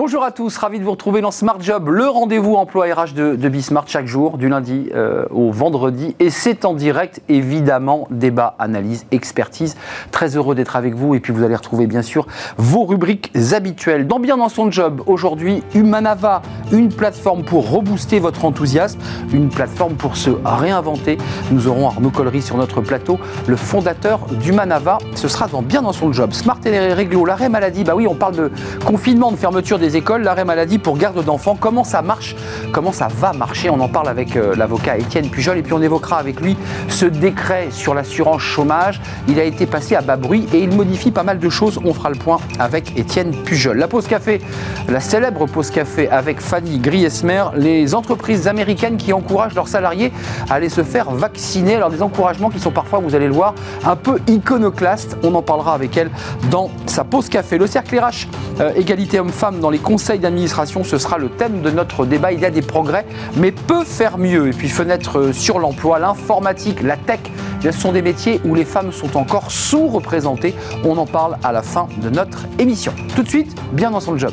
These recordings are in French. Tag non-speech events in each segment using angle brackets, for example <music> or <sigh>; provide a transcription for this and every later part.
Bonjour à tous, ravi de vous retrouver dans Smart Job, le rendez-vous emploi RH de, de Bismart chaque jour, du lundi euh, au vendredi. Et c'est en direct, évidemment, débat, analyse, expertise. Très heureux d'être avec vous. Et puis vous allez retrouver, bien sûr, vos rubriques habituelles. Dans Bien dans son job, aujourd'hui, Humanava, une plateforme pour rebooster votre enthousiasme, une plateforme pour se réinventer. Nous aurons Arnaud Collery sur notre plateau, le fondateur d'Humanava. Ce sera dans Bien dans son job. Smart et réglo, l'arrêt maladie, bah oui, on parle de confinement, de fermeture des écoles, l'arrêt maladie pour garde d'enfants. Comment ça marche? Comment ça va marcher? On en parle avec euh, l'avocat Étienne Pujol et puis on évoquera avec lui ce décret sur l'assurance chômage. Il a été passé à bas bruit et il modifie pas mal de choses. On fera le point avec Étienne Pujol. La pause café, la célèbre pause café avec Fanny Griesmer, les entreprises américaines qui encouragent leurs salariés à aller se faire vacciner. Alors des encouragements qui sont parfois, vous allez le voir, un peu iconoclastes. On en parlera avec elle dans sa pause café. Le cercle RH, euh, égalité homme-femme dans les conseils d'administration, ce sera le thème de notre débat. Il y a des progrès, mais peut faire mieux. Et puis fenêtre euh, sur l'emploi, l'informatique, la tech, ce sont des métiers où les femmes sont encore sous-représentées. On en parle à la fin de notre émission. Tout de suite, bien dans son job.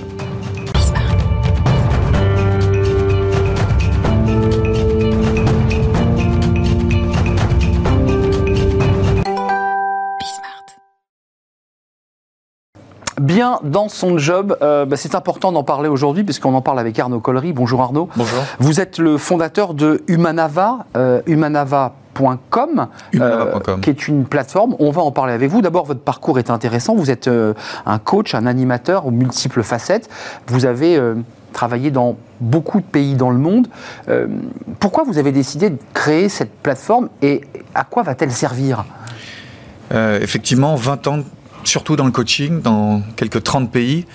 Bien dans son job. Euh, bah, c'est important d'en parler aujourd'hui puisqu'on en parle avec Arnaud Collery. Bonjour Arnaud. Bonjour. Vous êtes le fondateur de Humanava, euh, humanava.com, euh, qui est une plateforme. On va en parler avec vous. D'abord, votre parcours est intéressant. Vous êtes un coach, un animateur aux multiples facettes. Vous avez travaillé dans beaucoup de pays dans le monde. pourquoi vous avez décidé de créer cette plateforme et à quoi va-t-elle servir? Effectivement, 20 ans surtout dans le coaching, dans quelques 30 pays.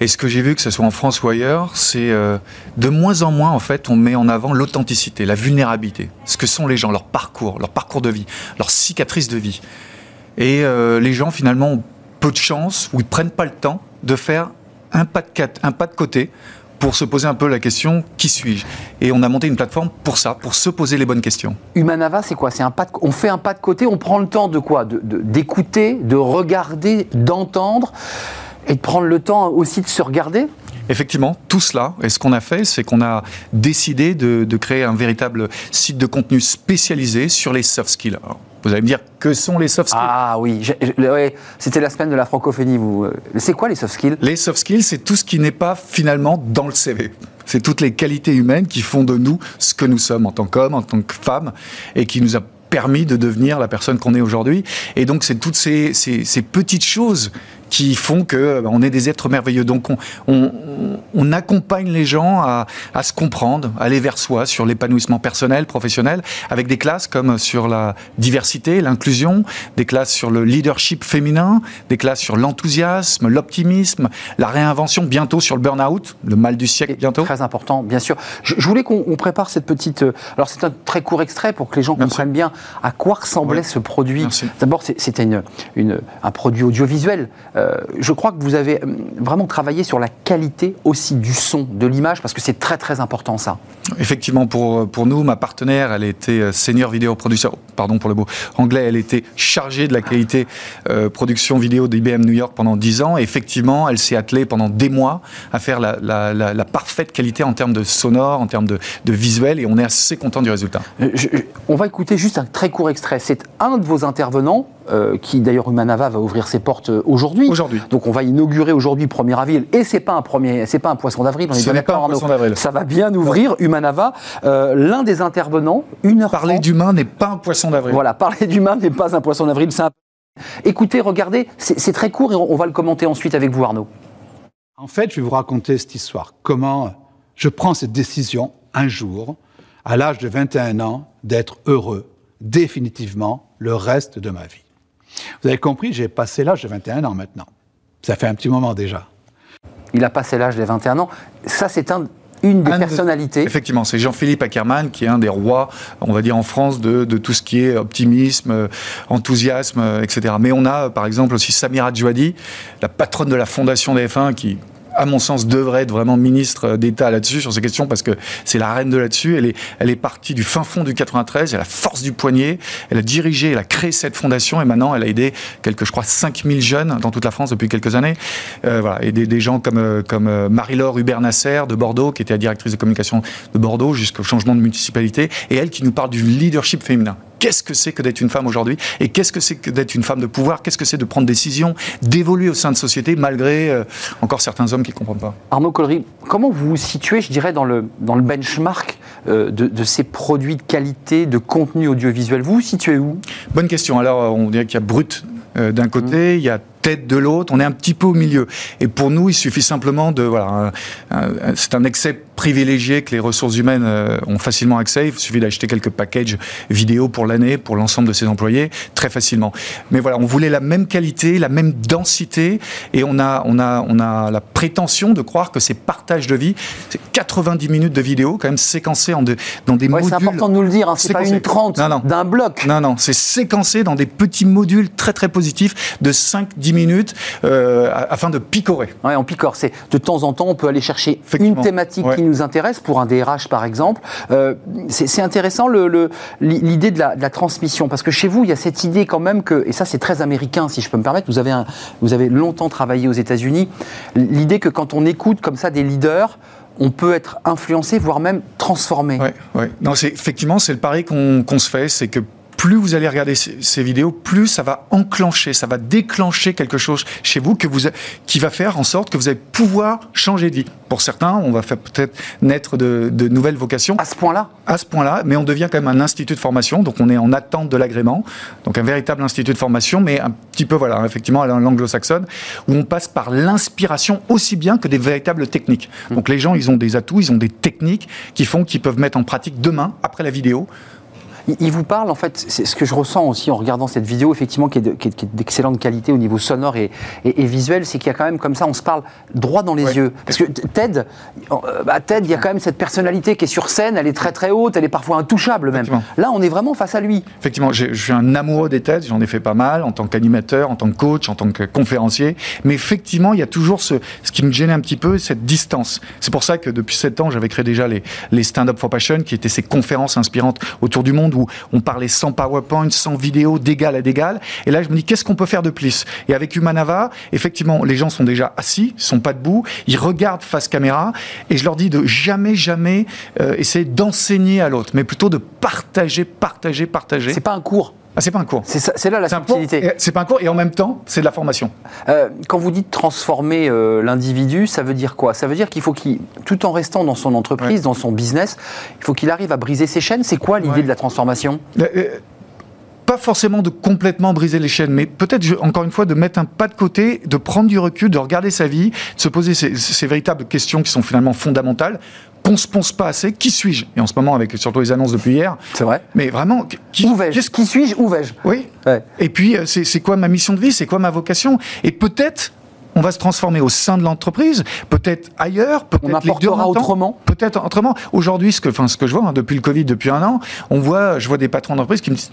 Et ce que j'ai vu, que ce soit en France ou ailleurs, c'est euh, de moins en moins, en fait, on met en avant l'authenticité, la vulnérabilité, ce que sont les gens, leur parcours, leur parcours de vie, leur cicatrice de vie. Et euh, les gens, finalement, ont peu de chance ou ils prennent pas le temps de faire un un pas de côté pour se poser un peu la question qui suis-je? Et on a monté une plateforme pour ça, pour se poser les bonnes questions. Humanava, c'est quoi? C'est un pas on fait un pas de côté, on prend le temps de quoi? D'écouter, de, de regarder, d'entendre et de prendre le temps aussi de se regarder? Effectivement, tout cela. Et ce qu'on a fait, c'est qu'on a décidé de, de, créer un véritable site de contenu spécialisé sur les soft skills. Vous allez me dire, que sont les soft skills Ah oui, c'était la semaine de la francophonie. Vous, euh, c'est quoi les soft skills? Les soft skills, c'est tout ce qui n'est pas finalement dans le CV. C'est toutes les qualités humaines qui font de nous ce que nous sommes en tant qu'hommes, en tant que femmes, et qui nous a permis de devenir la personne qu'on est aujourd'hui. Et donc, c'est toutes ces, ces, ces petites choses qui font que euh, on est des êtres merveilleux. Donc on, accompagne les gens à, se comprendre, à aller vers soi sur l'épanouissement personnel, professionnel, avec des classes comme sur la diversité, l'inclusion, des classes sur le leadership féminin, des classes sur l'enthousiasme, l'optimisme, la réinvention, bientôt sur le burn-out, le mal du siècle bientôt. Très important, bien sûr. Je, voulais qu'on prépare cette petite... Euh, alors c'est un très court extrait pour que les gens comprennent bien à quoi ressemblait ce produit. D'abord c'était une, une, un produit audiovisuel. Euh, je crois que vous avez euh, vraiment travaillé sur la qualité aussi du son, de l'image, parce que c'est très très important ça. Effectivement, pour, pour nous, ma partenaire, elle était euh, senior vidéo producteur, pardon pour le mot anglais, elle était chargée de la qualité production vidéo d'IBM New York pendant 10 ans. effectivement, elle s'est attelée pendant des mois à faire la, parfaite qualité en termes de sonore, en termes de, de, visuel, et on est assez content du résultat. on va écouter juste un très court extrait. C'est un de vos intervenants euh, qui d'ailleurs Humanava va ouvrir ses portes euh, aujourd'hui. Aujourd'hui. Donc on va inaugurer aujourd'hui 1er avril et c'est pas un premier, c'est pas un poisson d'avril. Ce n'est pas un poisson d'avril. Ça va bien ouvrir Humanava. Euh, L'un des intervenants, une heure. Parler d'humain n'est pas un poisson d'avril. Voilà, parler d'humain n'est pas un poisson d'avril. Un... Écoutez, regardez, c'est très court et on, on va le commenter ensuite avec vous, Arnaud. En fait, je vais vous raconter cette histoire. Comment je prends cette décision un jour, à l'âge de 21 ans, d'être heureux définitivement le reste de ma vie. Vous avez compris, j'ai passé l'âge de 21 ans maintenant. Ça fait un petit moment déjà. Il a passé l'âge de 21 ans. Ça, c'est un, une des personnalités. effectivement, c'est Jean-Philippe Ackermann qui est un des rois, on va dire en France, de, tout ce qui est optimisme, enthousiasme, etc. Mais on a par exemple aussi Samira Djouadi, la patronne de la fondation des F1, qui à mon sens, devrait être vraiment ministre d'État là-dessus, sur ces questions, parce que c'est la reine de là-dessus. Elle est, elle est partie du fin fond du 93, elle a la force du poignet, elle a dirigé, elle a créé cette fondation, et maintenant, elle a aidé quelques, je crois, 5000 jeunes dans toute la France depuis quelques années. Euh, voilà, et des, des, gens comme, euh, comme euh, Marie-Laure Hubert-Nasser de Bordeaux, qui était la directrice de communication de Bordeaux, jusqu'au changement de municipalité, et elle qui nous parle du leadership féminin. Qu'est-ce que c'est que d'être une femme aujourd'hui Et qu'est-ce que c'est que d'être une femme de pouvoir? Qu'est-ce que c'est de prendre des décisions, d'évoluer au sein de société malgré euh, encore certains hommes qui ne comprennent pas? Arnaud Collery, comment vous vous situez, je dirais, dans le, dans le benchmark euh, de, de, ces produits de qualité, de contenu audiovisuel? Vous vous situez où? Bonne question. Alors, on dirait qu'il y a brut euh, d'un côté, mmh. il y a tête de l'autre, on est un petit peu au milieu. Et pour nous, il suffit simplement de... Voilà, c'est un excès privilégié que les ressources humaines euh, ont facilement accès. Il suffit d'acheter quelques packages vidéo pour l'année, pour l'ensemble de ses employés, très facilement. Mais voilà, on voulait la même qualité, la même densité, et on a, on a, on a la prétention de croire que ces partages de vie, c'est 90 minutes de vidéo, quand même séquencées en de, dans des ouais, modules... C'est important de nous le dire, hein, c'est pas une 30 d'un bloc. Non, non, c'est séquencé dans des petits modules très très positifs de 5-10 minutes euh, afin de picorer. Ouais, on picore. C'est de temps en temps, on peut aller chercher une thématique ouais. qui nous intéresse pour un DRH par exemple. Euh, c'est intéressant l'idée de, la transmission parce que chez vous, il y a cette idée quand même que, et ça c'est très américain si je peux me permettre, vous avez, un, vous avez longtemps travaillé aux États-Unis, l'idée que quand on écoute comme ça des leaders, on peut être influencé, voire même transformé. Oui, ouais. Non, effectivement, c'est le pari qu'on qu se fait, c'est que plus vous allez regarder ces, ces, vidéos, plus ça va enclencher, ça va déclencher quelque chose chez vous que vous, qui va faire en sorte que vous allez pouvoir changer de vie. Pour certains, on va peut-être naître de, de, nouvelles vocations. À ce point-là À ce point-là, mais on devient quand même un institut de formation, donc on est en attente de l'agrément, donc un véritable institut de formation, mais un petit peu, voilà, effectivement, à l'anglo-saxonne, où on passe par l'inspiration aussi bien que des véritables techniques. Donc les gens, ils ont des atouts, ils ont des techniques qui font qu'ils peuvent mettre en pratique demain, après la vidéo, il vous parle, en fait, c'est ce que je ressens aussi en regardant cette vidéo, effectivement, qui est d'excellente qualité au niveau sonore et, et, et visuel, c'est qu'il y a quand même comme ça, on se parle droit dans les ouais. yeux. Parce que Ted, bah, Ted, il y a quand même cette personnalité qui est sur scène, elle est très très haute, elle est parfois intouchable même. Là, on est vraiment face à lui. Effectivement, je suis un amoureux des TED, j'en ai fait pas mal, en tant qu'animateur, en tant que coach, en tant que conférencier, mais effectivement, il y a toujours ce, ce qui me gênait un petit peu, cette distance. C'est pour ça que depuis 7 ans, j'avais créé déjà les, les Stand Up for Passion, qui étaient ces conférences inspirantes autour du monde où on parlait sans PowerPoint, sans vidéo, d'égal à d'égal. Et là, je me dis, qu'est-ce qu'on peut faire de plus? Et avec Humanava, effectivement, les gens sont déjà assis, ils sont pas debout, ils regardent face caméra, et je leur dis de jamais, jamais euh, essayer d'enseigner à l'autre, mais plutôt de partager, partager, partager. C'est pas un cours. Ah, c'est pas un cours. C'est là la subtilité. C'est pas un cours et en même temps, c'est de la formation. Euh, quand vous dites transformer euh, l'individu, ça veut dire quoi? Ça veut dire qu'il faut qu'il, tout en restant dans son entreprise, ouais. dans son business, il faut qu'il arrive à briser ses chaînes. C'est quoi l'idée ouais. de la transformation? Euh, pas forcément de complètement briser les chaînes, mais peut-être, encore une fois, de mettre un pas de côté, de prendre du recul, de regarder sa vie, de se poser ces, ces véritables questions qui sont finalement fondamentales qu'on se pense pas assez. Qui suis-je? Et en ce moment, avec surtout les annonces depuis hier. C'est vrai. Mais vraiment, qui, où vais-je? Qui suis-je? Où vais-je? Oui. Ouais. Et puis, c'est quoi ma mission de vie? C'est quoi ma vocation? Et peut-être on va se transformer au sein de l'entreprise, peut-être ailleurs, peut-être les deux autrement? Peut-être autrement. Aujourd'hui, ce que, enfin, ce que je vois hein, depuis le Covid, depuis un an, on voit, je vois des patrons d'entreprise qui me disent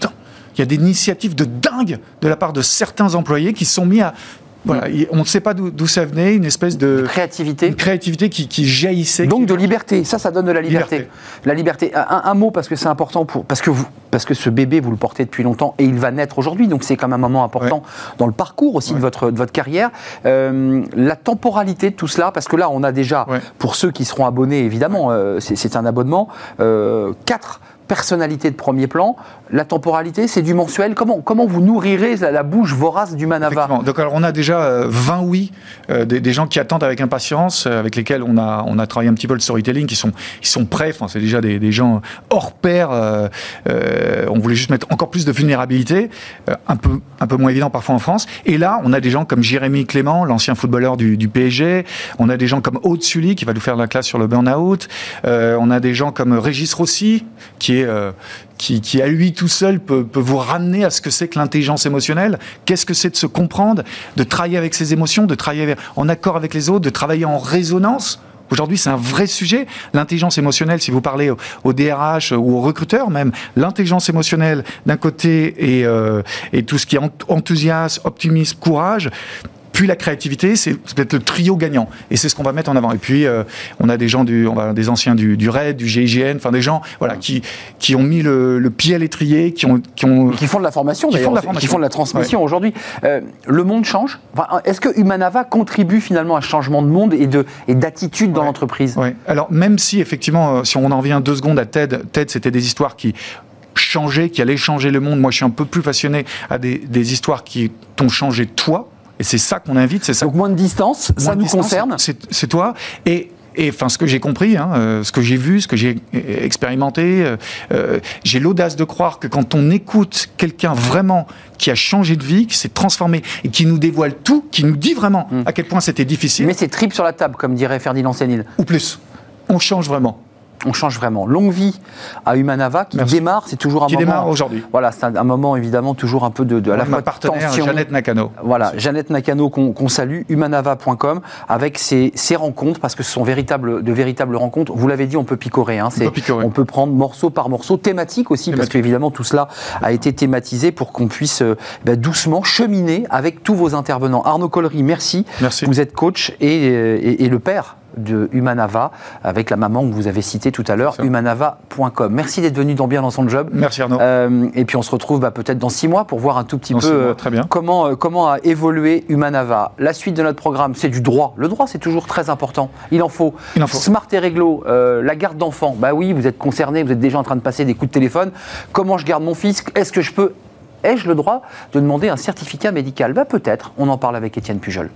il y a des initiatives de dingue de la part de certains employés qui sont mis à voilà, on ne sait pas d'où ça venait, une espèce de, créativité, une créativité qui, qui jaillissait. Donc qui... de liberté, ça, ça donne de la liberté. liberté. La liberté. Un, un, mot parce que c'est important pour parce que vous parce que ce bébé vous le portez depuis longtemps et il va naître aujourd'hui, donc c'est quand même un moment important ouais. dans le parcours aussi ouais. de votre de votre carrière. Euh, la temporalité de tout cela, parce que là on a déjà ouais. pour ceux qui seront abonnés évidemment, euh, c'est un abonnement, euh, quatre personnalité de premier plan. La temporalité, c'est du mensuel. Comment, comment vous nourrirez la, bouche vorace du Manava Donc alors on a déjà euh, 20 oui, euh, des, gens qui attendent avec impatience, euh, avec lesquels on a, on a travaillé un petit peu le storytelling, qui sont, ils sont prêts. Enfin, c'est déjà des, des, gens hors pair. Euh, euh, on voulait juste mettre encore plus de vulnérabilité, un peu, un peu moins évident parfois en France. Et là, on a des gens comme Jérémy Clément, l'ancien footballeur du, du, PSG. On a des gens comme Aude Sully qui va nous faire la classe sur le burn-out. on a des gens comme Régis Rossi qui est euh, qui, qui, à lui tout seul peut, peut vous ramener à ce que c'est que l'intelligence émotionnelle. Qu'est-ce que c'est de se comprendre, de travailler avec ses émotions, de travailler en accord avec les autres, de travailler en résonance? Aujourd'hui, c'est un vrai sujet. L'intelligence émotionnelle, si vous parlez au, DRH ou aux recruteurs même, l'intelligence émotionnelle d'un côté et, euh, et tout ce qui est enthousiasme, optimisme, courage, puis la créativité, c'est peut-être le trio gagnant. Et c'est ce qu'on va mettre en avant. Et puis, euh, on a des gens du, on va, des anciens du, du RAID, du GIGN, enfin des gens, voilà, qui, qui ont mis le, pied à l'étrier, qui ont, qui ont, qui font de la formation, qui font de la formation, qui font de la transmission aujourd'hui. Euh, le monde change. Enfin, Est-ce que Humanava contribue finalement à un changement de monde et de et d'attitude dans l'entreprise? Oui. Alors même si effectivement, euh, si on en revient deux secondes à TED, TED c'était des histoires qui changer, qui allait changer le monde. Moi, je suis un peu plus passionné à des, des histoires qui t'ont changé toi. Et c'est ça qu'on invite, c'est ça. Donc moins de distance, ça nous concerne. C'est toi. Et et enfin, ce que j'ai compris, hein, euh, ce que j'ai vu, ce que j'ai expérimenté, euh, euh, j'ai l'audace de croire que quand on écoute quelqu'un vraiment qui a changé de vie, qui s'est transformé et qui nous dévoile tout, qui nous dit vraiment mm. à quel point c'était difficile. Mais c'est trip sur la table, comme dirait Ferdinand Sénil. Ou plus. On change vraiment on change vraiment. Longue vie à Humanava qui démarre, c'est toujours un qui moment. Qui démarre aujourd'hui. Voilà, c'est un, moment évidemment toujours un peu de, à la fois partenaire, tension. Jeannette Nakano. Voilà, Jeannette Nakano qu'on salue, humanava.com avec ses, rencontres parce que ce sont de véritables rencontres. Vous l'avez dit, on peut picorer. Hein, on, peut on peut prendre morceau par morceau, thématique aussi parce qu'évidemment tout cela a été thématisé pour qu'on puisse euh, bah, doucement cheminer avec tous vos intervenants. Arnaud Collery, merci. Merci. Vous êtes coach et, euh, et le père de Humanava avec la maman que vous avez citée tout à l'heure, humanava.com. Merci d'être venu dans Bien dans son job. Merci Arnaud. Euh, et puis on se retrouve bah, peut-être dans six mois pour voir un tout petit peu euh, très bien. Comment, euh, comment a évolué Humanava. La suite de notre programme, c'est du droit. Le droit, c'est toujours très important. Il en faut. Il en faut. Smart et réglo, la garde d'enfants. Bah oui, vous êtes concerné, vous êtes déjà en train de passer des coups de téléphone. Comment je garde mon fils Est-ce que je peux Ai-je le droit de demander un certificat médical? Bah, Peut-être. On en parle avec Étienne Pujol.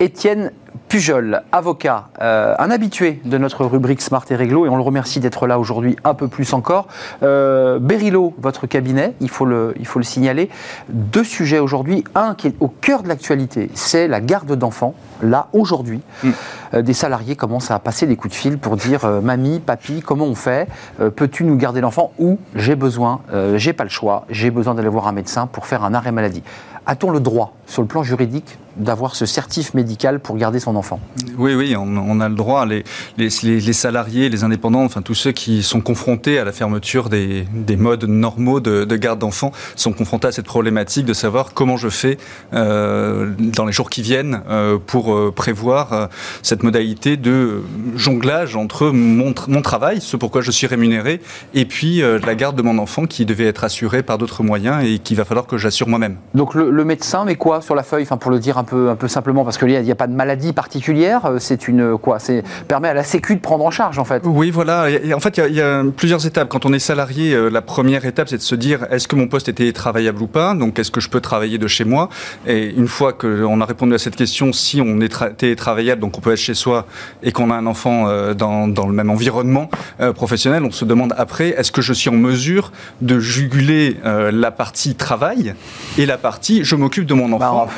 Étienne Pujol, avocat, euh, un habitué de notre rubrique Smart et Réglo, et on le remercie d'être là aujourd'hui un peu plus encore. Euh, Berilo, votre cabinet, il faut, le, il faut le signaler. Deux sujets aujourd'hui. Un qui est au cœur de l'actualité, c'est la garde d'enfants. Là, aujourd'hui, mm. euh, des salariés commencent à passer des coups de fil pour dire euh, Mamie, papy, comment on fait? Peux-tu nous garder l'enfant? Ou j'ai besoin, j'ai pas le choix, j'ai besoin d'aller voir un médecin pour faire un arrêt maladie. A-t-on le droit, sur le plan juridique, d'avoir ce certif médical pour garder son enfant Oui, oui, on, a le droit. Les, les, les, salariés, les indépendants, enfin tous ceux qui sont confrontés à la fermeture des, des modes normaux de, de garde d'enfants sont confrontés à cette problématique de savoir comment je fais euh, dans les jours qui viennent euh, pour euh, prévoir cette modalité de jonglage entre mon, mon, travail, ce pourquoi je suis rémunéré, et puis la garde de mon enfant qui devait être assurée par d'autres moyens et qu'il va falloir que j'assure moi-même. Donc le, le médecin met quoi sur la feuille, enfin, pour le dire un peu, un peu simplement, parce qu'il n'y a, pas de maladie particulière, euh, c'est une quoi C'est permet à la Sécu de prendre en charge en fait. Oui, voilà. en fait, il y, a, plusieurs étapes. Quand on est salarié, euh, la première étape, c'est de se dire est-ce que mon poste était travaillable ou pas? Donc, est-ce que je peux travailler de chez moi? Et une fois qu'on a répondu à cette question, si on est télétravaillable, donc on peut être chez soi et qu'on a un enfant euh, dans, dans, le même environnement professionnel, on se demande après est-ce que je suis en mesure de juguler la partie travail et la partie je m'occupe de mon bah, enfant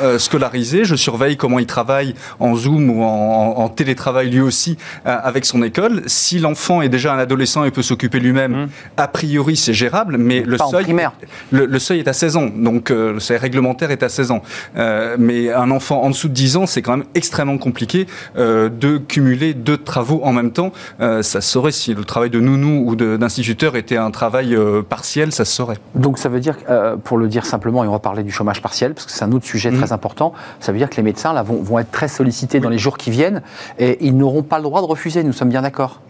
je surveille comment il travaille en Zoom ou en, télétravail lui aussi euh, avec son école. Si l'enfant est déjà un adolescent et peut s'occuper lui-même, mmh. a priori c'est gérable, mais le seuil, le, seuil est à 16 ans, donc euh, le seuil réglementaire est à 16 ans. Euh, mais un enfant en dessous de 10 ans, c'est quand même extrêmement compliqué de cumuler deux travaux en même temps. ça se saurait si le travail de nounou ou d'instituteur était un travail partiel, ça se saurait. Donc ça veut dire, pour le dire simplement, et on va parler du chômage partiel, parce que c'est un autre sujet mmh. très important, ça veut dire que les médecins là, vont, vont être très sollicités dans les jours qui viennent et ils n'auront pas le droit de refuser, nous sommes bien d'accord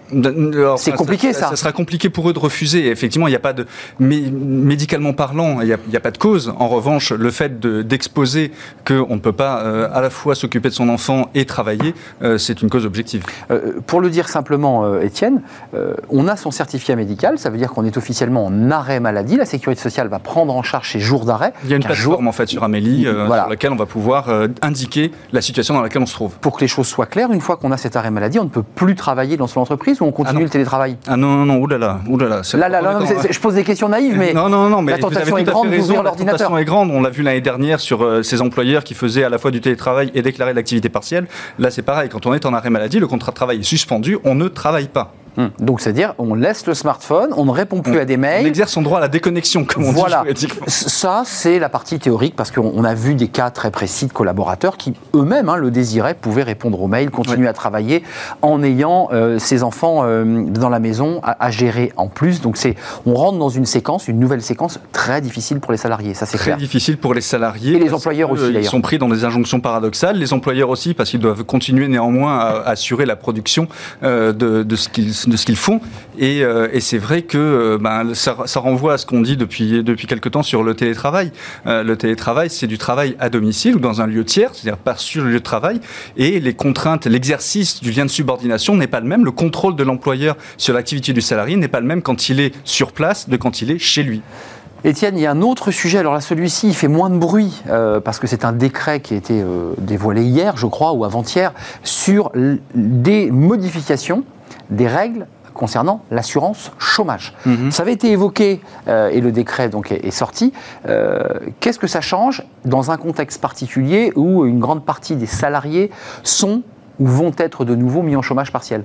c'est compliqué ça. Ça sera compliqué pour eux de refuser. Effectivement, il n'y a pas de médicalement parlant, il n'y a, pas de cause. En revanche, le fait d'exposer qu'on ne peut pas euh, à la fois s'occuper de son enfant et travailler, euh, c'est une cause objective. Euh, pour le dire simplement, Étienne, on a son certificat médical. Ça veut dire qu'on est officiellement en arrêt maladie. La sécurité sociale va prendre en charge ces jours d'arrêt. Il y a une plateforme en fait sur Amélie sur laquelle on va pouvoir indiquer la situation dans laquelle on se trouve. Pour que les choses soient claires, une fois qu'on a cet arrêt maladie, on ne peut plus travailler dans son entreprise on continue ah le télétravail Ah non, non, non, oulala, oulala. Là, là, là, je pose des questions naïves, mais, non, non, non, mais la tentation est grande d'ouvrir l'ordinateur. La tentation est grande, on l'a vu l'année dernière sur euh, ces employeurs qui faisaient à la fois du télétravail et déclaraient de l'activité partielle. Là, c'est pareil, quand on est en arrêt maladie, le contrat de travail est suspendu, on ne travaille pas. Hum. Donc, c'est-à-dire, on laisse le smartphone, on ne répond plus On- à des On mails. exerce son droit à la déconnexion, comme on Voilà. dit. Ça, c'est la partie théorique parce qu'on on a vu des cas très précis de collaborateurs qui eux-mêmes hein, le désiraient, pouvaient répondre aux mails, continuer à travailler en ayant euh, ses enfants euh, dans la maison à, à gérer en plus. Donc c'est, on rentre dans une séquence, une nouvelle séquence très difficile pour les salariés. Ça c'est Très clair. difficile pour les salariés. Et les employeurs aussi, euh, Ils d'ailleurs. sont pris dans des injonctions paradoxales. Les employeurs aussi, parce qu'ils doivent continuer néanmoins à assurer la production euh, de, de ce qu'ils de ce qu'ils font. Et, euh, et c'est vrai que euh, ben, ça, renvoie à ce qu'on dit depuis, depuis quelque temps sur le télétravail. Euh, le télétravail, c'est du travail à domicile ou dans un lieu tiers, c'est-à-dire pas sur le lieu de travail. Et les contraintes, l'exercice du lien de subordination n'est pas le même. Le contrôle de l'employeur sur l'activité du salarié n'est pas le même quand il est sur place de quand il est chez lui. Étienne, il y a un autre sujet. Alors là, celui-ci, il fait moins de bruit parce que c'est un décret qui a été dévoilé hier, je crois, ou avant-hier, sur des modifications des règles concernant l'assurance chômage. Ça avait été évoqué euh, et le décret donc est, est sorti. Euh, Qu'est-ce que ça change dans un contexte particulier où une grande partie des salariés sont ou vont être de nouveau mis en chômage partiel?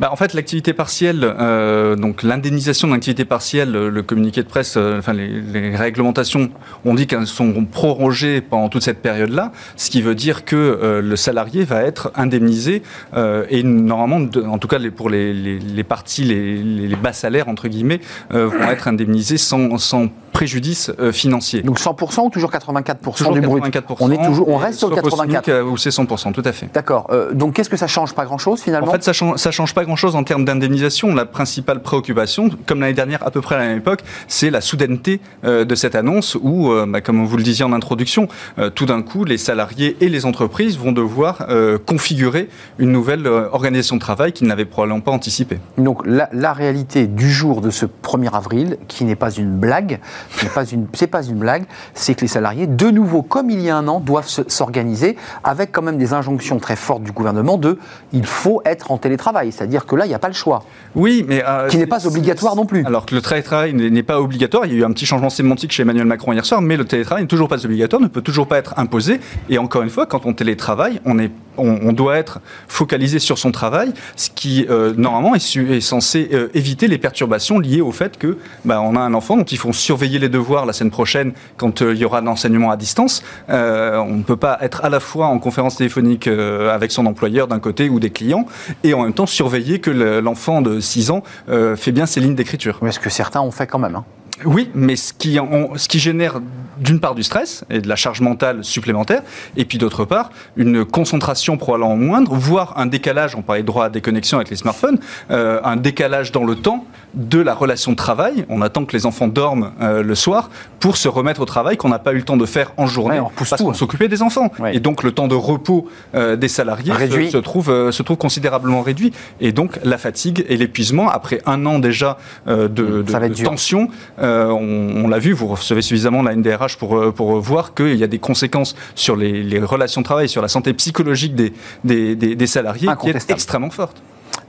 Bah, en fait, l'activité partielle, euh, donc l'indemnisation de l'activité partielle, le, le communiqué de presse, euh, enfin les, les réglementations ont dit qu'elles sont prorogées pendant toute cette période-là, ce qui veut dire que euh, le salarié va être indemnisé euh, et normalement, de- en tout cas pour les, les, les parties, les, bas salaires entre guillemets, euh, vont être indemnisés sans, sans préjudice euh, financier. Donc 100% ou toujours 84% Toujours du brut 84%. On est toujours, on et reste sur le sauf au 84. SMIC, euh, où c'est 100%, tout à fait. D'accord. Euh, donc qu'est-ce que ça change? Pas grand-chose finalement? En fait, ça change, ça change pas grand-chose en termes d'indemnisation. La principale préoccupation, comme l'année dernière à peu près à la même époque, c'est la soudaineté euh, de cette annonce où, euh, bah, comme vous le disiez en introduction, euh, tout d'un coup, les salariés et les entreprises vont devoir configurer une nouvelle organisation de travail qu'ils n'avaient probablement pas anticipée. Donc la, réalité du jour de ce 1er avril, qui n'est pas une blague, <laughs> pas une, blague, c'est que les salariés, de nouveau, comme il y a un an, doivent se- s'organiser avec quand même des injonctions très fortes du gouvernement de il faut être en télétravail, c'est-à-dire que là il n'y a pas le choix, Oui, mais euh, qui n'est pas obligatoire non plus. Alors que le télétravail n'est n'est pas obligatoire, il y a eu un petit changement sémantique chez Emmanuel Macron hier soir, mais le télétravail n'est toujours pas obligatoire, ne peut toujours pas être imposé. Et encore une fois, quand on télétravaille, on, est, on, doit être focalisé sur son travail, ce qui euh, normalement est, censé euh, éviter les perturbations liées au fait que bah, on a un enfant dont il faut surveiller les devoirs la semaine prochaine quand euh, il y aura l'enseignement à distance. On ne peut pas être à la fois en conférence téléphonique avec son employeur d'un côté ou des clients et en même temps surveiller que le- l'enfant de 6 ans fait bien ses lignes d'écriture. Mais ce que certains ont fait quand même. hein. Oui, mais ce qui, ce qui génère d'une part du stress et de la charge mentale supplémentaire, et puis d'autre part une concentration probablement moindre, voire un décalage, on parlait de droit à déconnexion avec les smartphones, euh, un décalage dans le temps de la relation de travail. On attend que les enfants dorment euh, le soir pour se remettre au travail qu'on n'a pas eu le temps de faire en journée Ouais, on parce qu'on hein. s'occupait des enfants. Ouais. Et donc le temps de repos euh, des salariés se, trouve, se trouve considérablement réduit. Et donc la fatigue et l'épuisement, après un an déjà de, tension, euh, on, on l'a vu, vous recevez suffisamment la NDRH pour, euh, pour voir qu'il y a des conséquences sur les, les relations de travail, sur la santé psychologique des, des, des- des salariés qui est extrêmement forte.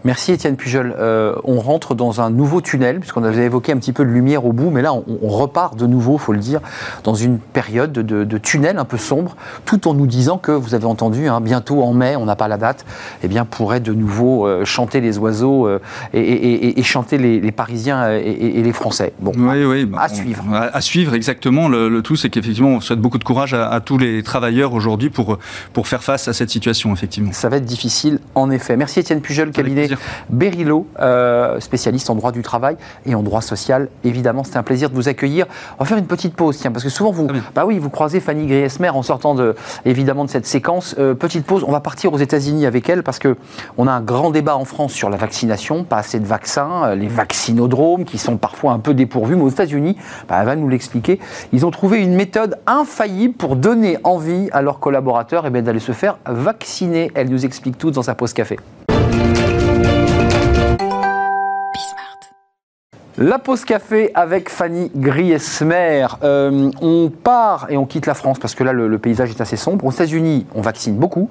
Merci Étienne Pujol. Euh, on rentre dans un nouveau tunnel, puisqu'on avait évoqué un petit peu de lumière au bout, mais là on, on repart de nouveau, faut le dire, dans une période de, de tunnel un peu sombre, tout en nous disant que, vous avez entendu, hein, bientôt en mai, on n'a pas la date, eh bien pourrait de nouveau euh, chanter les oiseaux euh, et, et- et- et chanter les, les Parisiens et, les Français. Bon, Oui, oui. bah, à on- suivre. À, à suivre, exactement. Le, le tout, c'est qu'effectivement, on souhaite beaucoup de courage à, à tous les travailleurs aujourd'hui pour, pour faire face à cette situation, effectivement. ça va être difficile en effet. Merci Étienne Pujol, cabinet plaisir. Berilo, euh, spécialiste en droit du travail et en droit social. Évidemment, c'était un plaisir de vous accueillir. On va faire une petite pause, tiens, parce que souvent vous, bah oui, vous croisez Fanny Griesmer en sortant de, évidemment de cette séquence. Euh, petite pause, on va partir aux États-Unis avec elle parce que on a un grand débat en France sur la vaccination, pas assez de vaccins, euh, les vaccinodromes qui sont parfois un peu dépourvus, mais aux États-Unis, bah, elle va nous l'expliquer. Ils ont trouvé une méthode infaillible pour donner envie à leurs collaborateurs eh bien, d'aller se faire vacciner. Elle nous explique tout dans sa pause café. La pause café avec Fanny Griesmer. Euh, on part et on quitte la France parce que là, le, le paysage est assez sombre. Aux États-Unis, on vaccine beaucoup.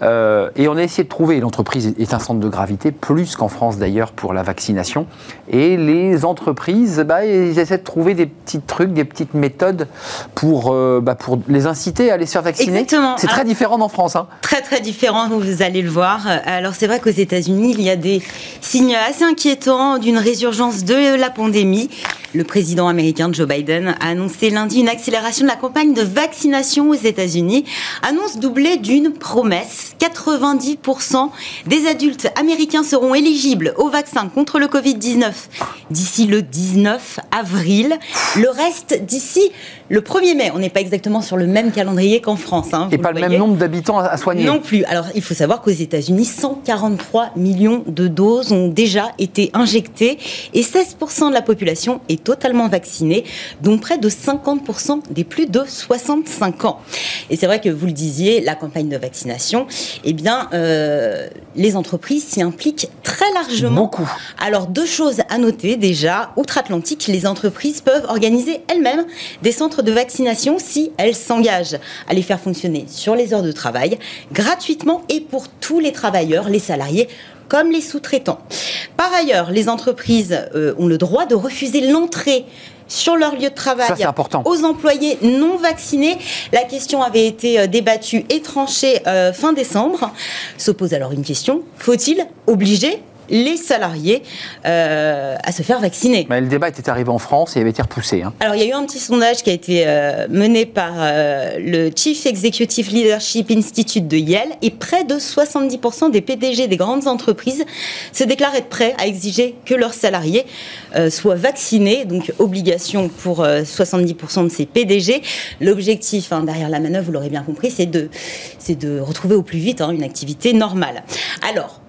Euh, et on a essayé de trouver, l'entreprise est un centre de gravité, plus qu'en France d'ailleurs, pour la vaccination. Et les entreprises, bah, ils essaient de trouver des petits trucs, des petites méthodes pour, euh, bah, pour les inciter à aller se faire vacciner. Exactement. C'est très Alors- différent en France. Hein. Très très différent, vous allez le voir. Alors c'est vrai qu'aux États-Unis, il y a des signes assez inquiétants d'une résurgence de la pandémie. Le président américain Joe Biden a annoncé lundi une accélération de la campagne de vaccination aux États-Unis. Annonce doublée d'une promesse. 90% des adultes américains seront éligibles au vaccin contre le Covid-19 d'ici le 19 avril. Le reste d'ici le 1er mai. On n'est pas exactement sur le même calendrier qu'en France. hein, Et pas le même nombre d'habitants à, à soigner. Non plus. Alors, il faut savoir qu'aux États-Unis, 143 millions de doses ont déjà été injectées et 16% de la population est totalement vaccinée, dont près de 50% des plus de 65 ans. Et c'est vrai que vous le disiez, la campagne de vaccination, eh bien, euh, les entreprises s'y impliquent très largement. Beaucoup. Alors, deux choses à noter déjà. Outre-Atlantique, les entreprises peuvent organiser elles-mêmes des centres de vaccination si elles s'engagent à les faire fonctionner sur les heures de travail, gratuitement et pour tous les travailleurs, les salariés comme les sous-traitants. Par ailleurs, les entreprises euh, ont le droit de refuser l'entrée sur leur lieu de travail Ça, aux employés non vaccinés. La question avait été euh, débattue et tranchée euh, fin décembre. Se pose alors une question faut-il obliger les salariés euh, à se faire vacciner Mais le débat était arrivé en France et il avait été repoussé. hein. alors, il y a eu un petit sondage qui a été euh, mené par euh, le Chief Executive Leadership Institute de Yale et près de 70% des PDG des grandes entreprises se déclarent être prêts à exiger que leurs salariés soient vaccinés, donc obligation pour euh, 70% de ces PDG. L'objectif hein, derrière la manœuvre, vous l'aurez bien compris, c'est de, c'est de retrouver au plus vite hein, une activité normale. Alors,